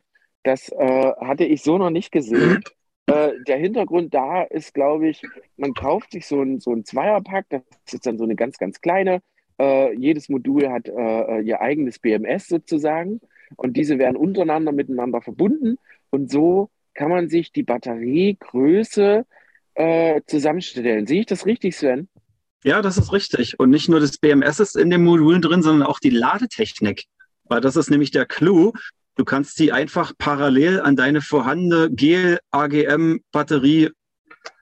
das äh, hatte ich so noch nicht gesehen. Äh, der Hintergrund da ist, glaube ich, man kauft sich so ein, so ein Zweierpack, das ist dann so eine ganz, ganz kleine. Äh, jedes Modul hat äh, ihr eigenes BMS sozusagen und diese werden untereinander miteinander verbunden und so kann man sich die Batteriegröße äh, zusammenstellen. Sehe ich das richtig, Sven? Ja, das ist richtig. Und nicht nur das BMS ist in den Modulen drin, sondern auch die Ladetechnik. Weil das ist nämlich der Clou. Du kannst sie einfach parallel an deine vorhandene Gel-AGM-Batterie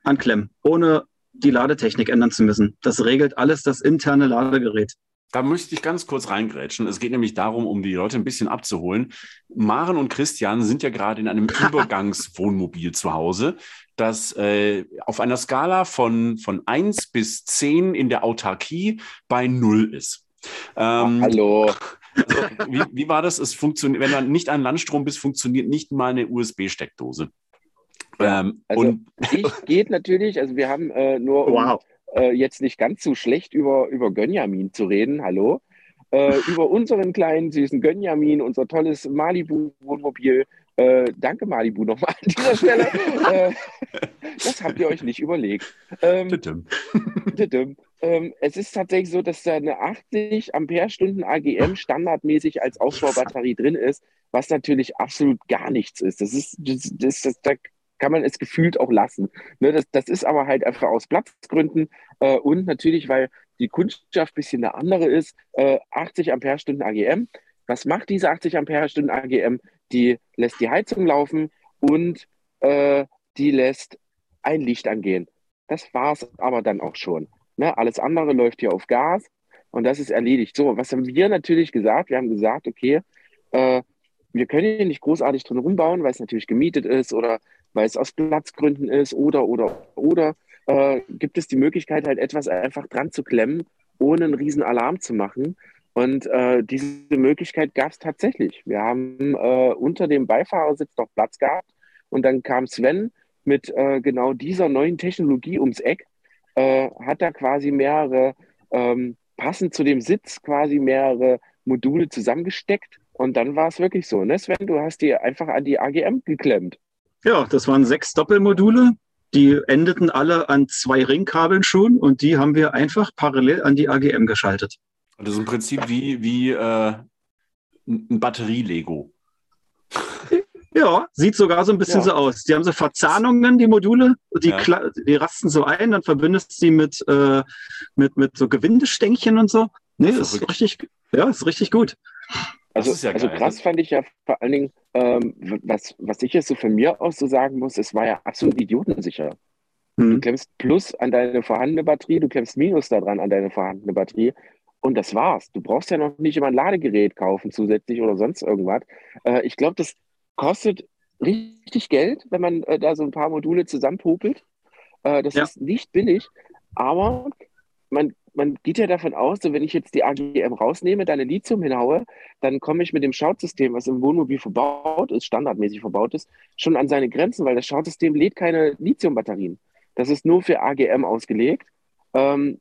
anklemmen, ohne die Ladetechnik ändern zu müssen. Das regelt alles das interne Ladegerät. Da möchte ich ganz kurz reingrätschen. Es geht nämlich darum, um die Leute ein bisschen abzuholen. Maren und Christian sind ja gerade in einem Übergangswohnmobil zu Hause, das äh, auf einer Skala von, von 1 bis 10 in der Autarkie bei 0 ist. Ähm, Hallo. Also, wie, wie, war das? Es funktioniert, wenn du nicht an Landstrom bist, funktioniert nicht mal eine USB-Steckdose. Ähm, also und ich geht natürlich, also wir haben äh, nur, um wow. äh, jetzt nicht ganz so schlecht über, über Gönjamin zu reden, hallo, äh, über unseren kleinen süßen Gönjamin, unser tolles Malibu-Wohnmobil. Äh, danke Malibu nochmal an dieser Stelle. Äh, das habt ihr euch nicht überlegt. Ähm, ähm, es ist tatsächlich so, dass da eine 80 Ampere-Stunden AGM standardmäßig als Aufbaubatterie drin ist, was natürlich absolut gar nichts ist. Das ist, das, das, das da kann man es gefühlt auch lassen. Ne, das, das ist aber halt einfach aus Platzgründen äh, und natürlich, weil die Kundschaft ein bisschen eine andere ist, äh, 80 Ampere-Stunden AGM. Was macht diese 80 Ampere-Stunden AGM? Die lässt die Heizung laufen und äh, die lässt ein Licht angehen. Das war es aber dann auch schon. Ne? Alles andere läuft hier auf Gas und das ist erledigt. So, was haben wir natürlich gesagt? Wir haben gesagt, okay, äh, wir können hier nicht großartig drin rumbauen, weil es natürlich gemietet ist oder weil es aus Platzgründen ist oder, oder, oder. Äh, gibt es die Möglichkeit, halt etwas einfach dran zu klemmen, ohne einen riesen Alarm zu machen. Und äh, diese Möglichkeit gab es tatsächlich. Wir haben äh, unter dem Beifahrersitz noch Platz gehabt und dann kam Sven mit äh, genau dieser neuen Technologie ums Eck äh, hat da quasi mehrere, ähm, passend zu dem Sitz, quasi mehrere Module zusammengesteckt. Und dann war es wirklich so, ne Sven, du hast die einfach an die AGM geklemmt. Ja, das waren sechs Doppelmodule. Die endeten alle an zwei Ringkabeln schon und die haben wir einfach parallel an die AGM geschaltet. Das ist im Prinzip wie, wie äh, ein Batterie-Lego. Ja, sieht sogar so ein bisschen ja. so aus. Die haben so Verzahnungen, die Module, die, ja. die rasten so ein, dann verbindest du sie mit, äh, mit, mit so Gewindestängchen und so. Nee, das ist richtig, ja, ist richtig gut. Also, ja also krass fand ich ja vor allen Dingen, ähm, was, was ich jetzt so von mir aus so sagen muss, es war ja absolut idiotensicher. Hm. Du klemmst Plus an deine vorhandene Batterie, du klemmst Minus daran an deine vorhandene Batterie und das war's. Du brauchst ja noch nicht immer ein Ladegerät kaufen zusätzlich oder sonst irgendwas. Äh, ich glaube, das, kostet richtig Geld, wenn man äh, da so ein paar Module zusammenpopelt. Äh, das ja. ist nicht billig, aber man, man geht ja davon aus, so wenn ich jetzt die AGM rausnehme, da eine Lithium hinhaue, dann komme ich mit dem Schautsystem, was im Wohnmobil verbaut ist, standardmäßig verbaut ist, schon an seine Grenzen, weil das Schautsystem lädt keine Lithiumbatterien. Das ist nur für AGM ausgelegt. Ähm,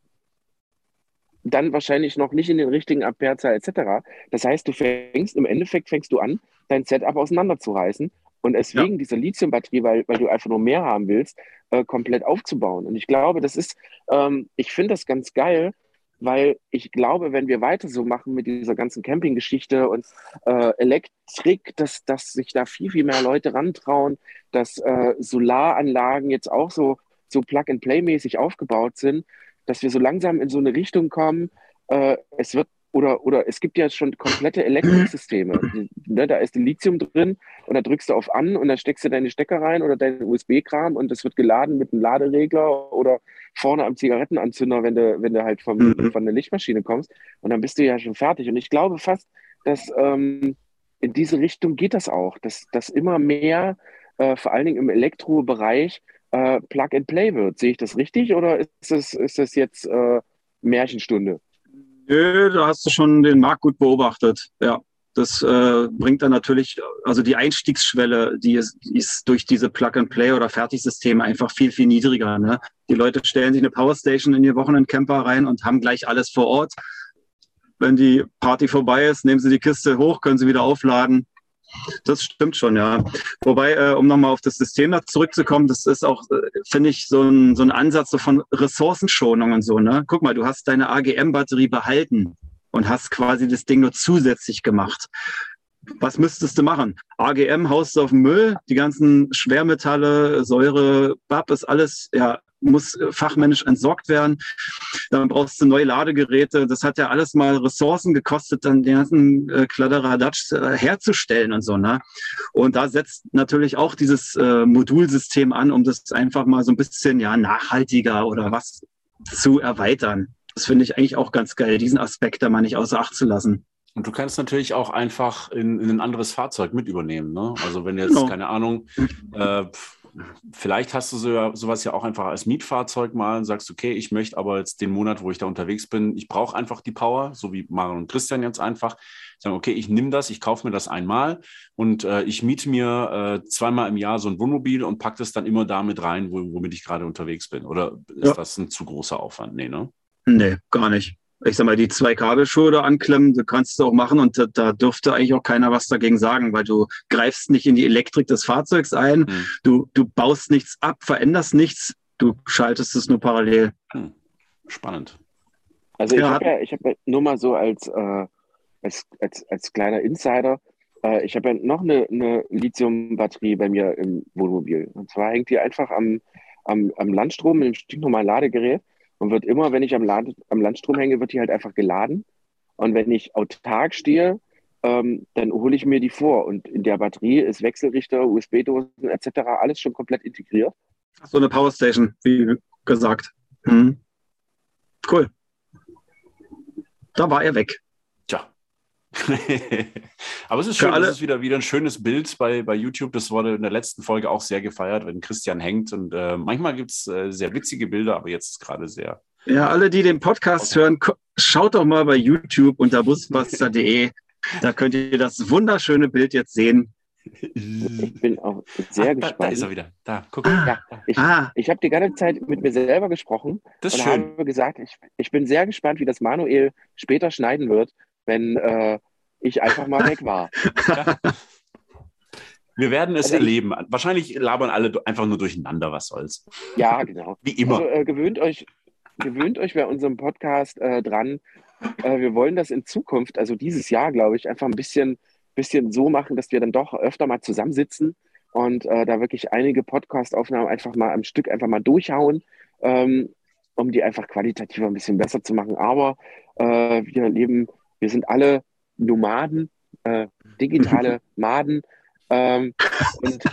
dann wahrscheinlich noch nicht in den richtigen Amperezahl etc. Das heißt, du fängst im Endeffekt fängst du an, dein Setup auseinanderzureißen und deswegen ja. diese Lithium-Batterie, weil, weil du einfach nur mehr haben willst, äh, komplett aufzubauen. Und ich glaube, das ist, ähm, ich finde das ganz geil, weil ich glaube, wenn wir weiter so machen mit dieser ganzen Camping-Geschichte und äh, Elektrik, dass, dass sich da viel, viel mehr Leute rantrauen, dass äh, Solaranlagen jetzt auch so, so Plug-and-Play-mäßig aufgebaut sind, dass wir so langsam in so eine Richtung kommen. Äh, es wird oder, oder es gibt ja schon komplette Elektriksysteme. ne, da ist Lithium drin und da drückst du auf an und dann steckst du deine Stecker rein oder deinen USB-Kram und das wird geladen mit einem Laderegler oder vorne am Zigarettenanzünder, wenn du, wenn du halt vom, mhm. von der Lichtmaschine kommst. Und dann bist du ja schon fertig. Und ich glaube fast, dass ähm, in diese Richtung geht das auch, dass, dass immer mehr, äh, vor allen Dingen im Elektrobereich, äh, Plug and Play wird. Sehe ich das richtig oder ist das, ist das jetzt äh, Märchenstunde? Nö, da hast du schon den Markt gut beobachtet. Ja, das äh, bringt dann natürlich, also die Einstiegsschwelle, die ist, die ist durch diese Plug-and-Play oder Fertigsysteme einfach viel, viel niedriger. Ne? Die Leute stellen sich eine Powerstation in ihr Wochenendcamper rein und haben gleich alles vor Ort. Wenn die Party vorbei ist, nehmen sie die Kiste hoch, können sie wieder aufladen das stimmt schon, ja. Wobei, äh, um nochmal auf das System da zurückzukommen, das ist auch, äh, finde ich, so ein, so ein Ansatz so von Ressourcenschonung und so. Ne? Guck mal, du hast deine AGM-Batterie behalten und hast quasi das Ding nur zusätzlich gemacht. Was müsstest du machen? AGM haust du auf den Müll, die ganzen Schwermetalle, Säure, BAP ist alles ja muss äh, fachmännisch entsorgt werden. Dann brauchst du neue Ladegeräte. Das hat ja alles mal Ressourcen gekostet, dann den ganzen äh, Kladderadatsch äh, herzustellen und so. Ne? Und da setzt natürlich auch dieses äh, Modulsystem an, um das einfach mal so ein bisschen ja nachhaltiger oder was zu erweitern. Das finde ich eigentlich auch ganz geil, diesen Aspekt da mal nicht außer Acht zu lassen. Und du kannst natürlich auch einfach in, in ein anderes Fahrzeug mit übernehmen. Ne? Also wenn jetzt, genau. keine Ahnung, äh, vielleicht hast du so, sowas ja auch einfach als Mietfahrzeug mal und sagst, okay, ich möchte aber jetzt den Monat, wo ich da unterwegs bin, ich brauche einfach die Power, so wie Marion und Christian jetzt einfach. Sagen, okay, ich nehme das, ich kaufe mir das einmal und äh, ich miete mir äh, zweimal im Jahr so ein Wohnmobil und packe das dann immer damit rein, wo, womit ich gerade unterwegs bin. Oder ist ja. das ein zu großer Aufwand? Nee, ne? Nee, gar nicht ich sag mal, die zwei Kabelschuhe da anklemmen, du kannst es auch machen und da, da, dürfte eigentlich auch keiner was dagegen sagen, weil du greifst nicht in die Elektrik des Fahrzeugs ein, hm. du, du baust nichts ab, veränderst nichts, du schaltest es nur parallel. Hm. Spannend. Also ich ja, habe ja, ich hab nur mal so als, äh, als, als, als kleiner Insider, äh, ich habe ja noch eine, eine Lithium-Batterie bei mir im Wohnmobil. Und zwar hängt die einfach am, am, am Landstrom mit einem stinknormalen Ladegerät und wird immer, wenn ich am, Land, am Landstrom hänge, wird die halt einfach geladen. Und wenn ich autark stehe, ähm, dann hole ich mir die vor. Und in der Batterie ist Wechselrichter, USB-Dosen etc. alles schon komplett integriert. So eine Powerstation, wie gesagt. Hm. Cool. Da war er weg. Aber es ist schön, es ist wieder, wieder ein schönes Bild bei, bei YouTube. Das wurde in der letzten Folge auch sehr gefeiert, wenn Christian hängt. Und äh, manchmal gibt es äh, sehr witzige Bilder, aber jetzt gerade sehr. Ja, alle, die den Podcast okay. hören, schaut doch mal bei YouTube unter busbuster.de. da könnt ihr das wunderschöne Bild jetzt sehen. Ich bin auch sehr ah, gespannt. Da, da, ist er wieder. Da, guck. Ah, ja, ich, ah. ich habe die ganze Zeit mit mir selber gesprochen das und schön. habe gesagt, ich, ich bin sehr gespannt, wie das Manuel später schneiden wird, wenn äh, ich einfach mal weg war. Wir werden es also erleben. Wahrscheinlich labern alle einfach nur durcheinander, was soll's. Ja, genau. Wie immer. Also, äh, gewöhnt, euch, gewöhnt euch bei unserem Podcast äh, dran. Äh, wir wollen das in Zukunft, also dieses Jahr, glaube ich, einfach ein bisschen, bisschen so machen, dass wir dann doch öfter mal zusammensitzen und äh, da wirklich einige Podcast-Aufnahmen einfach mal am Stück einfach mal durchhauen, ähm, um die einfach qualitativ ein bisschen besser zu machen. Aber äh, wir leben, wir sind alle Nomaden, äh, digitale Maden. Ähm, und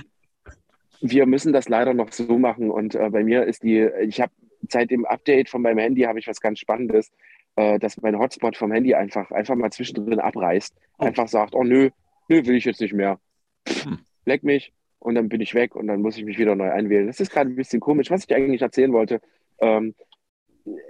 wir müssen das leider noch so machen. Und äh, bei mir ist die, ich habe seit dem Update von meinem Handy habe ich was ganz Spannendes, äh, dass mein Hotspot vom Handy einfach, einfach mal zwischendrin abreißt. Oh. Einfach sagt, oh nö, nö, will ich jetzt nicht mehr. Hm. Leck mich und dann bin ich weg und dann muss ich mich wieder neu einwählen. Das ist gerade ein bisschen komisch. Was ich eigentlich erzählen wollte, ähm,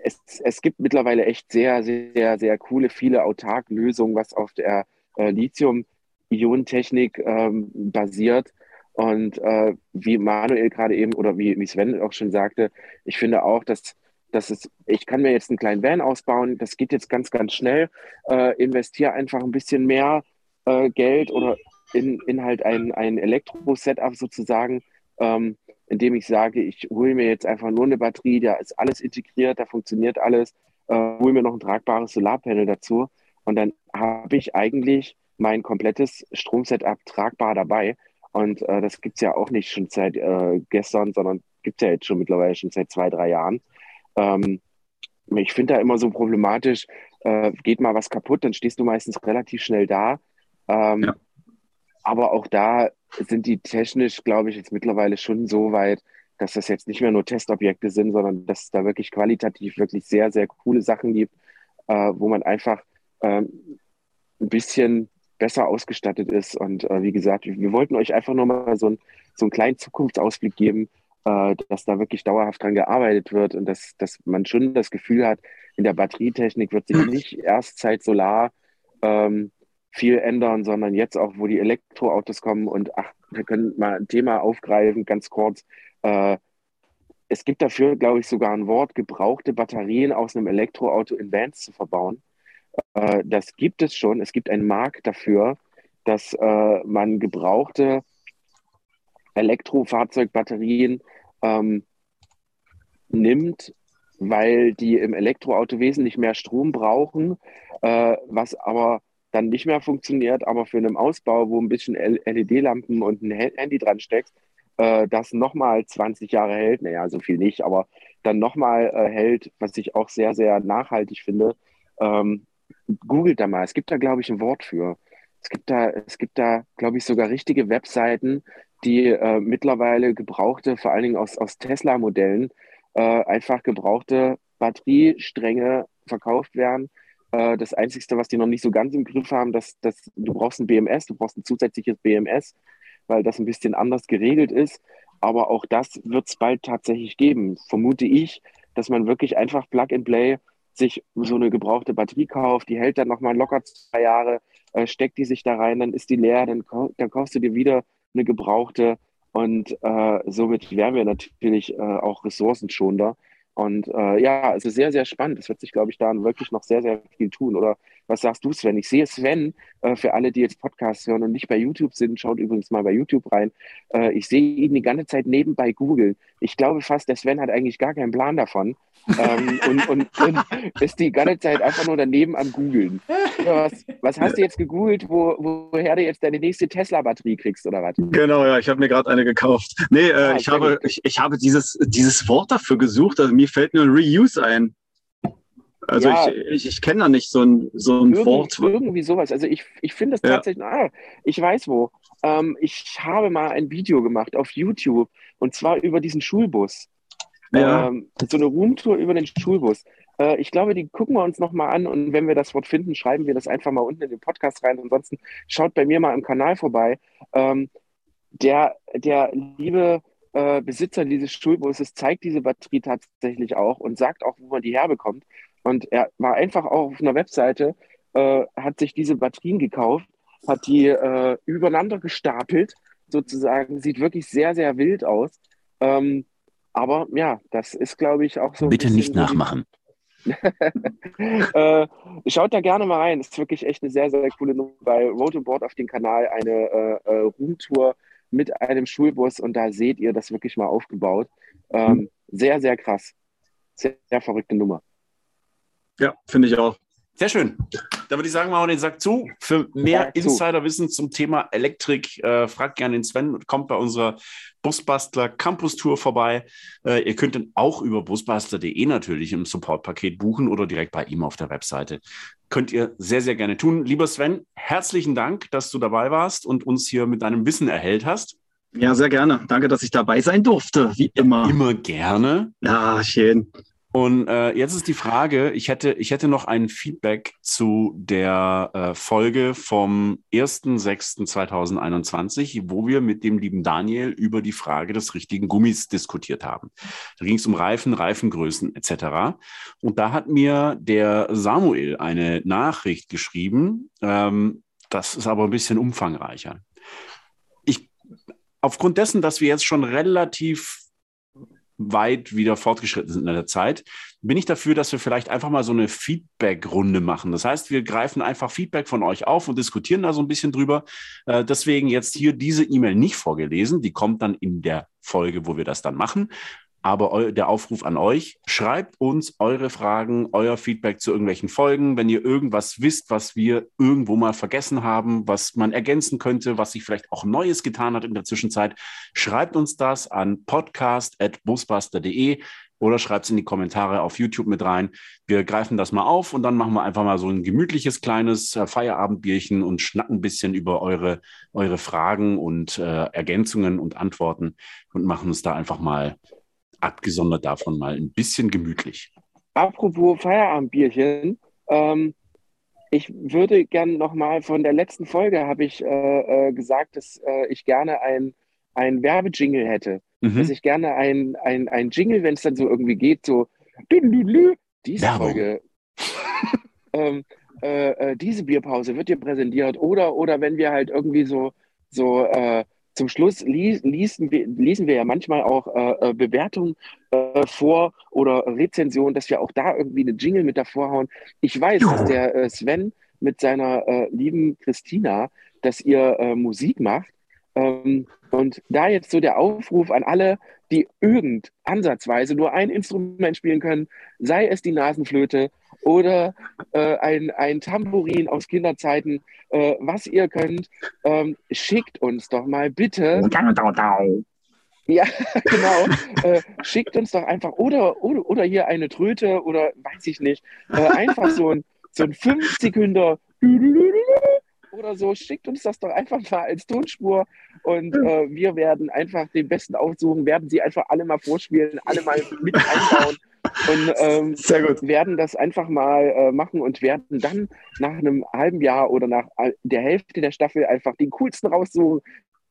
es, es gibt mittlerweile echt sehr, sehr, sehr coole, viele Autark-Lösungen, was auf der äh, Lithium-Ionen-Technik ähm, basiert. Und äh, wie Manuel gerade eben oder wie, wie Sven auch schon sagte, ich finde auch, dass, dass es, ich kann mir jetzt einen kleinen Van ausbauen, das geht jetzt ganz, ganz schnell. Äh, investiere einfach ein bisschen mehr äh, Geld oder in, in halt ein, ein Elektro-Setup sozusagen, ähm, indem ich sage, ich hole mir jetzt einfach nur eine Batterie, da ist alles integriert, da funktioniert alles, äh, hole mir noch ein tragbares Solarpanel dazu und dann habe ich eigentlich mein komplettes Stromsetup tragbar dabei. Und äh, das gibt es ja auch nicht schon seit äh, gestern, sondern gibt es ja jetzt schon mittlerweile schon seit zwei, drei Jahren. Ähm, ich finde da immer so problematisch, äh, geht mal was kaputt, dann stehst du meistens relativ schnell da. Ähm, ja. Aber auch da sind die technisch, glaube ich, jetzt mittlerweile schon so weit, dass das jetzt nicht mehr nur Testobjekte sind, sondern dass es da wirklich qualitativ wirklich sehr, sehr coole Sachen gibt, äh, wo man einfach ähm, ein bisschen besser ausgestattet ist. Und äh, wie gesagt, wir, wollten euch einfach nur mal so, ein, so einen kleinen Zukunftsausblick geben, äh, dass da wirklich dauerhaft dran gearbeitet wird und dass, dass man schon das Gefühl hat, in der Batterietechnik wird sich nicht erst seit Solar ähm, viel ändern, sondern jetzt auch, wo die Elektroautos kommen. Und ach, wir können mal ein Thema aufgreifen, ganz kurz. Äh, es gibt dafür, glaube ich, sogar ein Wort, gebrauchte Batterien aus einem Elektroauto in Vans zu verbauen. Äh, das gibt es schon. Es gibt einen Markt dafür, dass äh, man gebrauchte Elektrofahrzeugbatterien ähm, nimmt, weil die im Elektroauto wesentlich mehr Strom brauchen, was aber dann nicht mehr funktioniert, aber für einen Ausbau, wo ein bisschen LED-Lampen und ein Handy dran steckst, äh, das nochmal 20 Jahre hält, naja, so viel nicht, aber dann nochmal äh, hält, was ich auch sehr, sehr nachhaltig finde. Ähm, googelt da mal, es gibt da, glaube ich, ein Wort für. Es gibt da, da, glaube ich, sogar richtige Webseiten, die äh, mittlerweile gebrauchte, vor allen Dingen aus, aus Tesla-Modellen, äh, einfach gebrauchte Batteriestränge verkauft werden. Äh, das Einzige, was die noch nicht so ganz im Griff haben, dass, dass du brauchst ein BMS, du brauchst ein zusätzliches BMS, weil das ein bisschen anders geregelt ist. Aber auch das wird es bald tatsächlich geben, vermute ich, dass man wirklich einfach Plug and Play sich so eine gebrauchte Batterie kauft, die hält dann nochmal locker zwei Jahre, äh, steckt die sich da rein, dann ist die leer, dann, dann kaufst du dir wieder eine gebrauchte und äh, somit wären wir natürlich äh, auch ressourcenschonender. Und äh, ja, also sehr, sehr spannend. Es wird sich, glaube ich, da wirklich noch sehr, sehr viel tun. Oder was sagst du, Sven? Ich sehe Sven, äh, für alle, die jetzt Podcasts hören und nicht bei YouTube sind, schaut übrigens mal bei YouTube rein. Äh, ich sehe ihn die ganze Zeit nebenbei googeln. Ich glaube fast, der Sven hat eigentlich gar keinen Plan davon ähm, und, und, und, ist die ganze Zeit einfach nur daneben am googeln. Was, was, hast du jetzt gegoogelt, wo, woher du jetzt deine nächste Tesla-Batterie kriegst oder was? Genau, ja, ich habe mir gerade eine gekauft. Nee, äh, ah, ich, habe, ich, ich, habe dieses, dieses Wort dafür gesucht. Also mir fällt nur Reuse ein. Also ja, ich, ich, ich kenne da nicht so ein, so ein irgendwie, Wort. Irgendwie sowas. Also ich, ich finde es ja. tatsächlich, ah, ich weiß wo. Ähm, ich habe mal ein Video gemacht auf YouTube und zwar über diesen Schulbus. Ja. Ähm, so eine Roomtour über den Schulbus. Äh, ich glaube, die gucken wir uns nochmal an und wenn wir das Wort finden, schreiben wir das einfach mal unten in den Podcast rein. Ansonsten schaut bei mir mal im Kanal vorbei. Ähm, der, der liebe äh, Besitzer dieses Schulbusses zeigt diese Batterie tatsächlich auch und sagt auch, wo man die herbekommt. Und er war einfach auch auf einer Webseite, äh, hat sich diese Batterien gekauft, hat die äh, übereinander gestapelt, sozusagen, sieht wirklich sehr, sehr wild aus. Ähm, aber ja, das ist, glaube ich, auch so. Bitte nicht nachmachen. äh, schaut da gerne mal rein. Es ist wirklich echt eine sehr, sehr coole Nummer. Bei Rotoboard auf dem Kanal eine äh, äh, Roomtour mit einem Schulbus und da seht ihr das wirklich mal aufgebaut. Ähm, sehr, sehr krass. Sehr, sehr verrückte Nummer. Ja, finde ich auch. Sehr schön. Da würde ich sagen, machen wir den Sack zu. Für mehr Insiderwissen zum Thema Elektrik, äh, fragt gerne den Sven und kommt bei unserer Busbastler Campus Tour vorbei. Äh, ihr könnt dann auch über busbastler.de natürlich im Supportpaket buchen oder direkt bei ihm auf der Webseite. Könnt ihr sehr, sehr gerne tun. Lieber Sven, herzlichen Dank, dass du dabei warst und uns hier mit deinem Wissen erhellt hast. Ja, sehr gerne. Danke, dass ich dabei sein durfte, wie immer. Immer gerne. Ja, schön. Und äh, jetzt ist die Frage, ich hätte, ich hätte noch ein Feedback zu der äh, Folge vom 1.6.2021, wo wir mit dem lieben Daniel über die Frage des richtigen Gummis diskutiert haben. Da ging es um Reifen, Reifengrößen etc. Und da hat mir der Samuel eine Nachricht geschrieben. Ähm, das ist aber ein bisschen umfangreicher. Ich, aufgrund dessen, dass wir jetzt schon relativ weit wieder fortgeschritten sind in der Zeit, bin ich dafür, dass wir vielleicht einfach mal so eine Feedback-Runde machen. Das heißt, wir greifen einfach Feedback von euch auf und diskutieren da so ein bisschen drüber. Äh, deswegen jetzt hier diese E-Mail nicht vorgelesen. Die kommt dann in der Folge, wo wir das dann machen. Aber der Aufruf an euch, schreibt uns eure Fragen, euer Feedback zu irgendwelchen Folgen. Wenn ihr irgendwas wisst, was wir irgendwo mal vergessen haben, was man ergänzen könnte, was sich vielleicht auch Neues getan hat in der Zwischenzeit, schreibt uns das an podcast.busbuster.de oder schreibt es in die Kommentare auf YouTube mit rein. Wir greifen das mal auf und dann machen wir einfach mal so ein gemütliches kleines äh, Feierabendbierchen und schnacken ein bisschen über eure, eure Fragen und äh, Ergänzungen und Antworten und machen uns da einfach mal abgesondert davon mal ein bisschen gemütlich. Apropos Feierabendbierchen, ähm, ich würde gerne nochmal von der letzten Folge habe ich äh, äh, gesagt, dass äh, ich gerne ein, ein Werbejingle hätte. Mhm. Dass ich gerne ein, ein, ein Jingle, wenn es dann so irgendwie geht, so diese Werbung. Folge. ähm, äh, äh, diese Bierpause wird dir präsentiert oder, oder wenn wir halt irgendwie so, so äh, zum Schluss ließen wir, lesen wir ja manchmal auch äh, äh, Bewertungen äh, vor oder Rezensionen, dass wir auch da irgendwie eine Jingle mit davor hauen. Ich weiß, jo. dass der äh, Sven mit seiner äh, lieben Christina, dass ihr äh, Musik macht. Ähm, und da jetzt so der Aufruf an alle, die irgend ansatzweise nur ein Instrument spielen können, sei es die Nasenflöte oder äh, ein, ein Tambourin aus Kinderzeiten, äh, was ihr könnt, ähm, schickt uns doch mal bitte. Ja, genau. äh, schickt uns doch einfach, oder, oder, oder hier eine Tröte oder weiß ich nicht, äh, einfach so ein, so ein 5 Sekunder oder so, schickt uns das doch einfach mal als Tonspur. Und äh, wir werden einfach den Besten aussuchen, werden sie einfach alle mal vorspielen, alle mal mit einbauen und ähm, werden das einfach mal äh, machen und werden dann nach einem halben Jahr oder nach der Hälfte der Staffel einfach den coolsten raussuchen,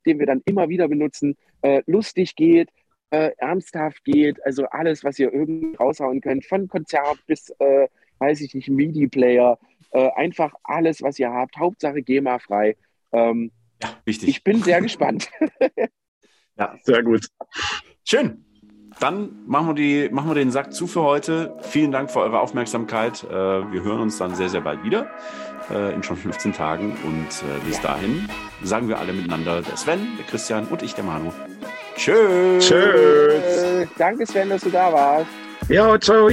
den wir dann immer wieder benutzen, äh, lustig geht, äh, ernsthaft geht, also alles, was ihr irgendwie raushauen könnt, von Konzert bis, äh, weiß ich nicht, MIDI-Player, äh, einfach alles, was ihr habt, Hauptsache GEMA-frei. Ähm, ja, wichtig. Ich bin sehr gespannt. ja, sehr gut. Schön dann machen wir, die, machen wir den Sack zu für heute. Vielen Dank für eure Aufmerksamkeit. Äh, wir hören uns dann sehr, sehr bald wieder, äh, in schon 15 Tagen. Und äh, bis dahin sagen wir alle miteinander, der Sven, der Christian und ich, der Manu. Tschüss. Tschüss. Danke, Sven, dass du da warst. Ja, ciao.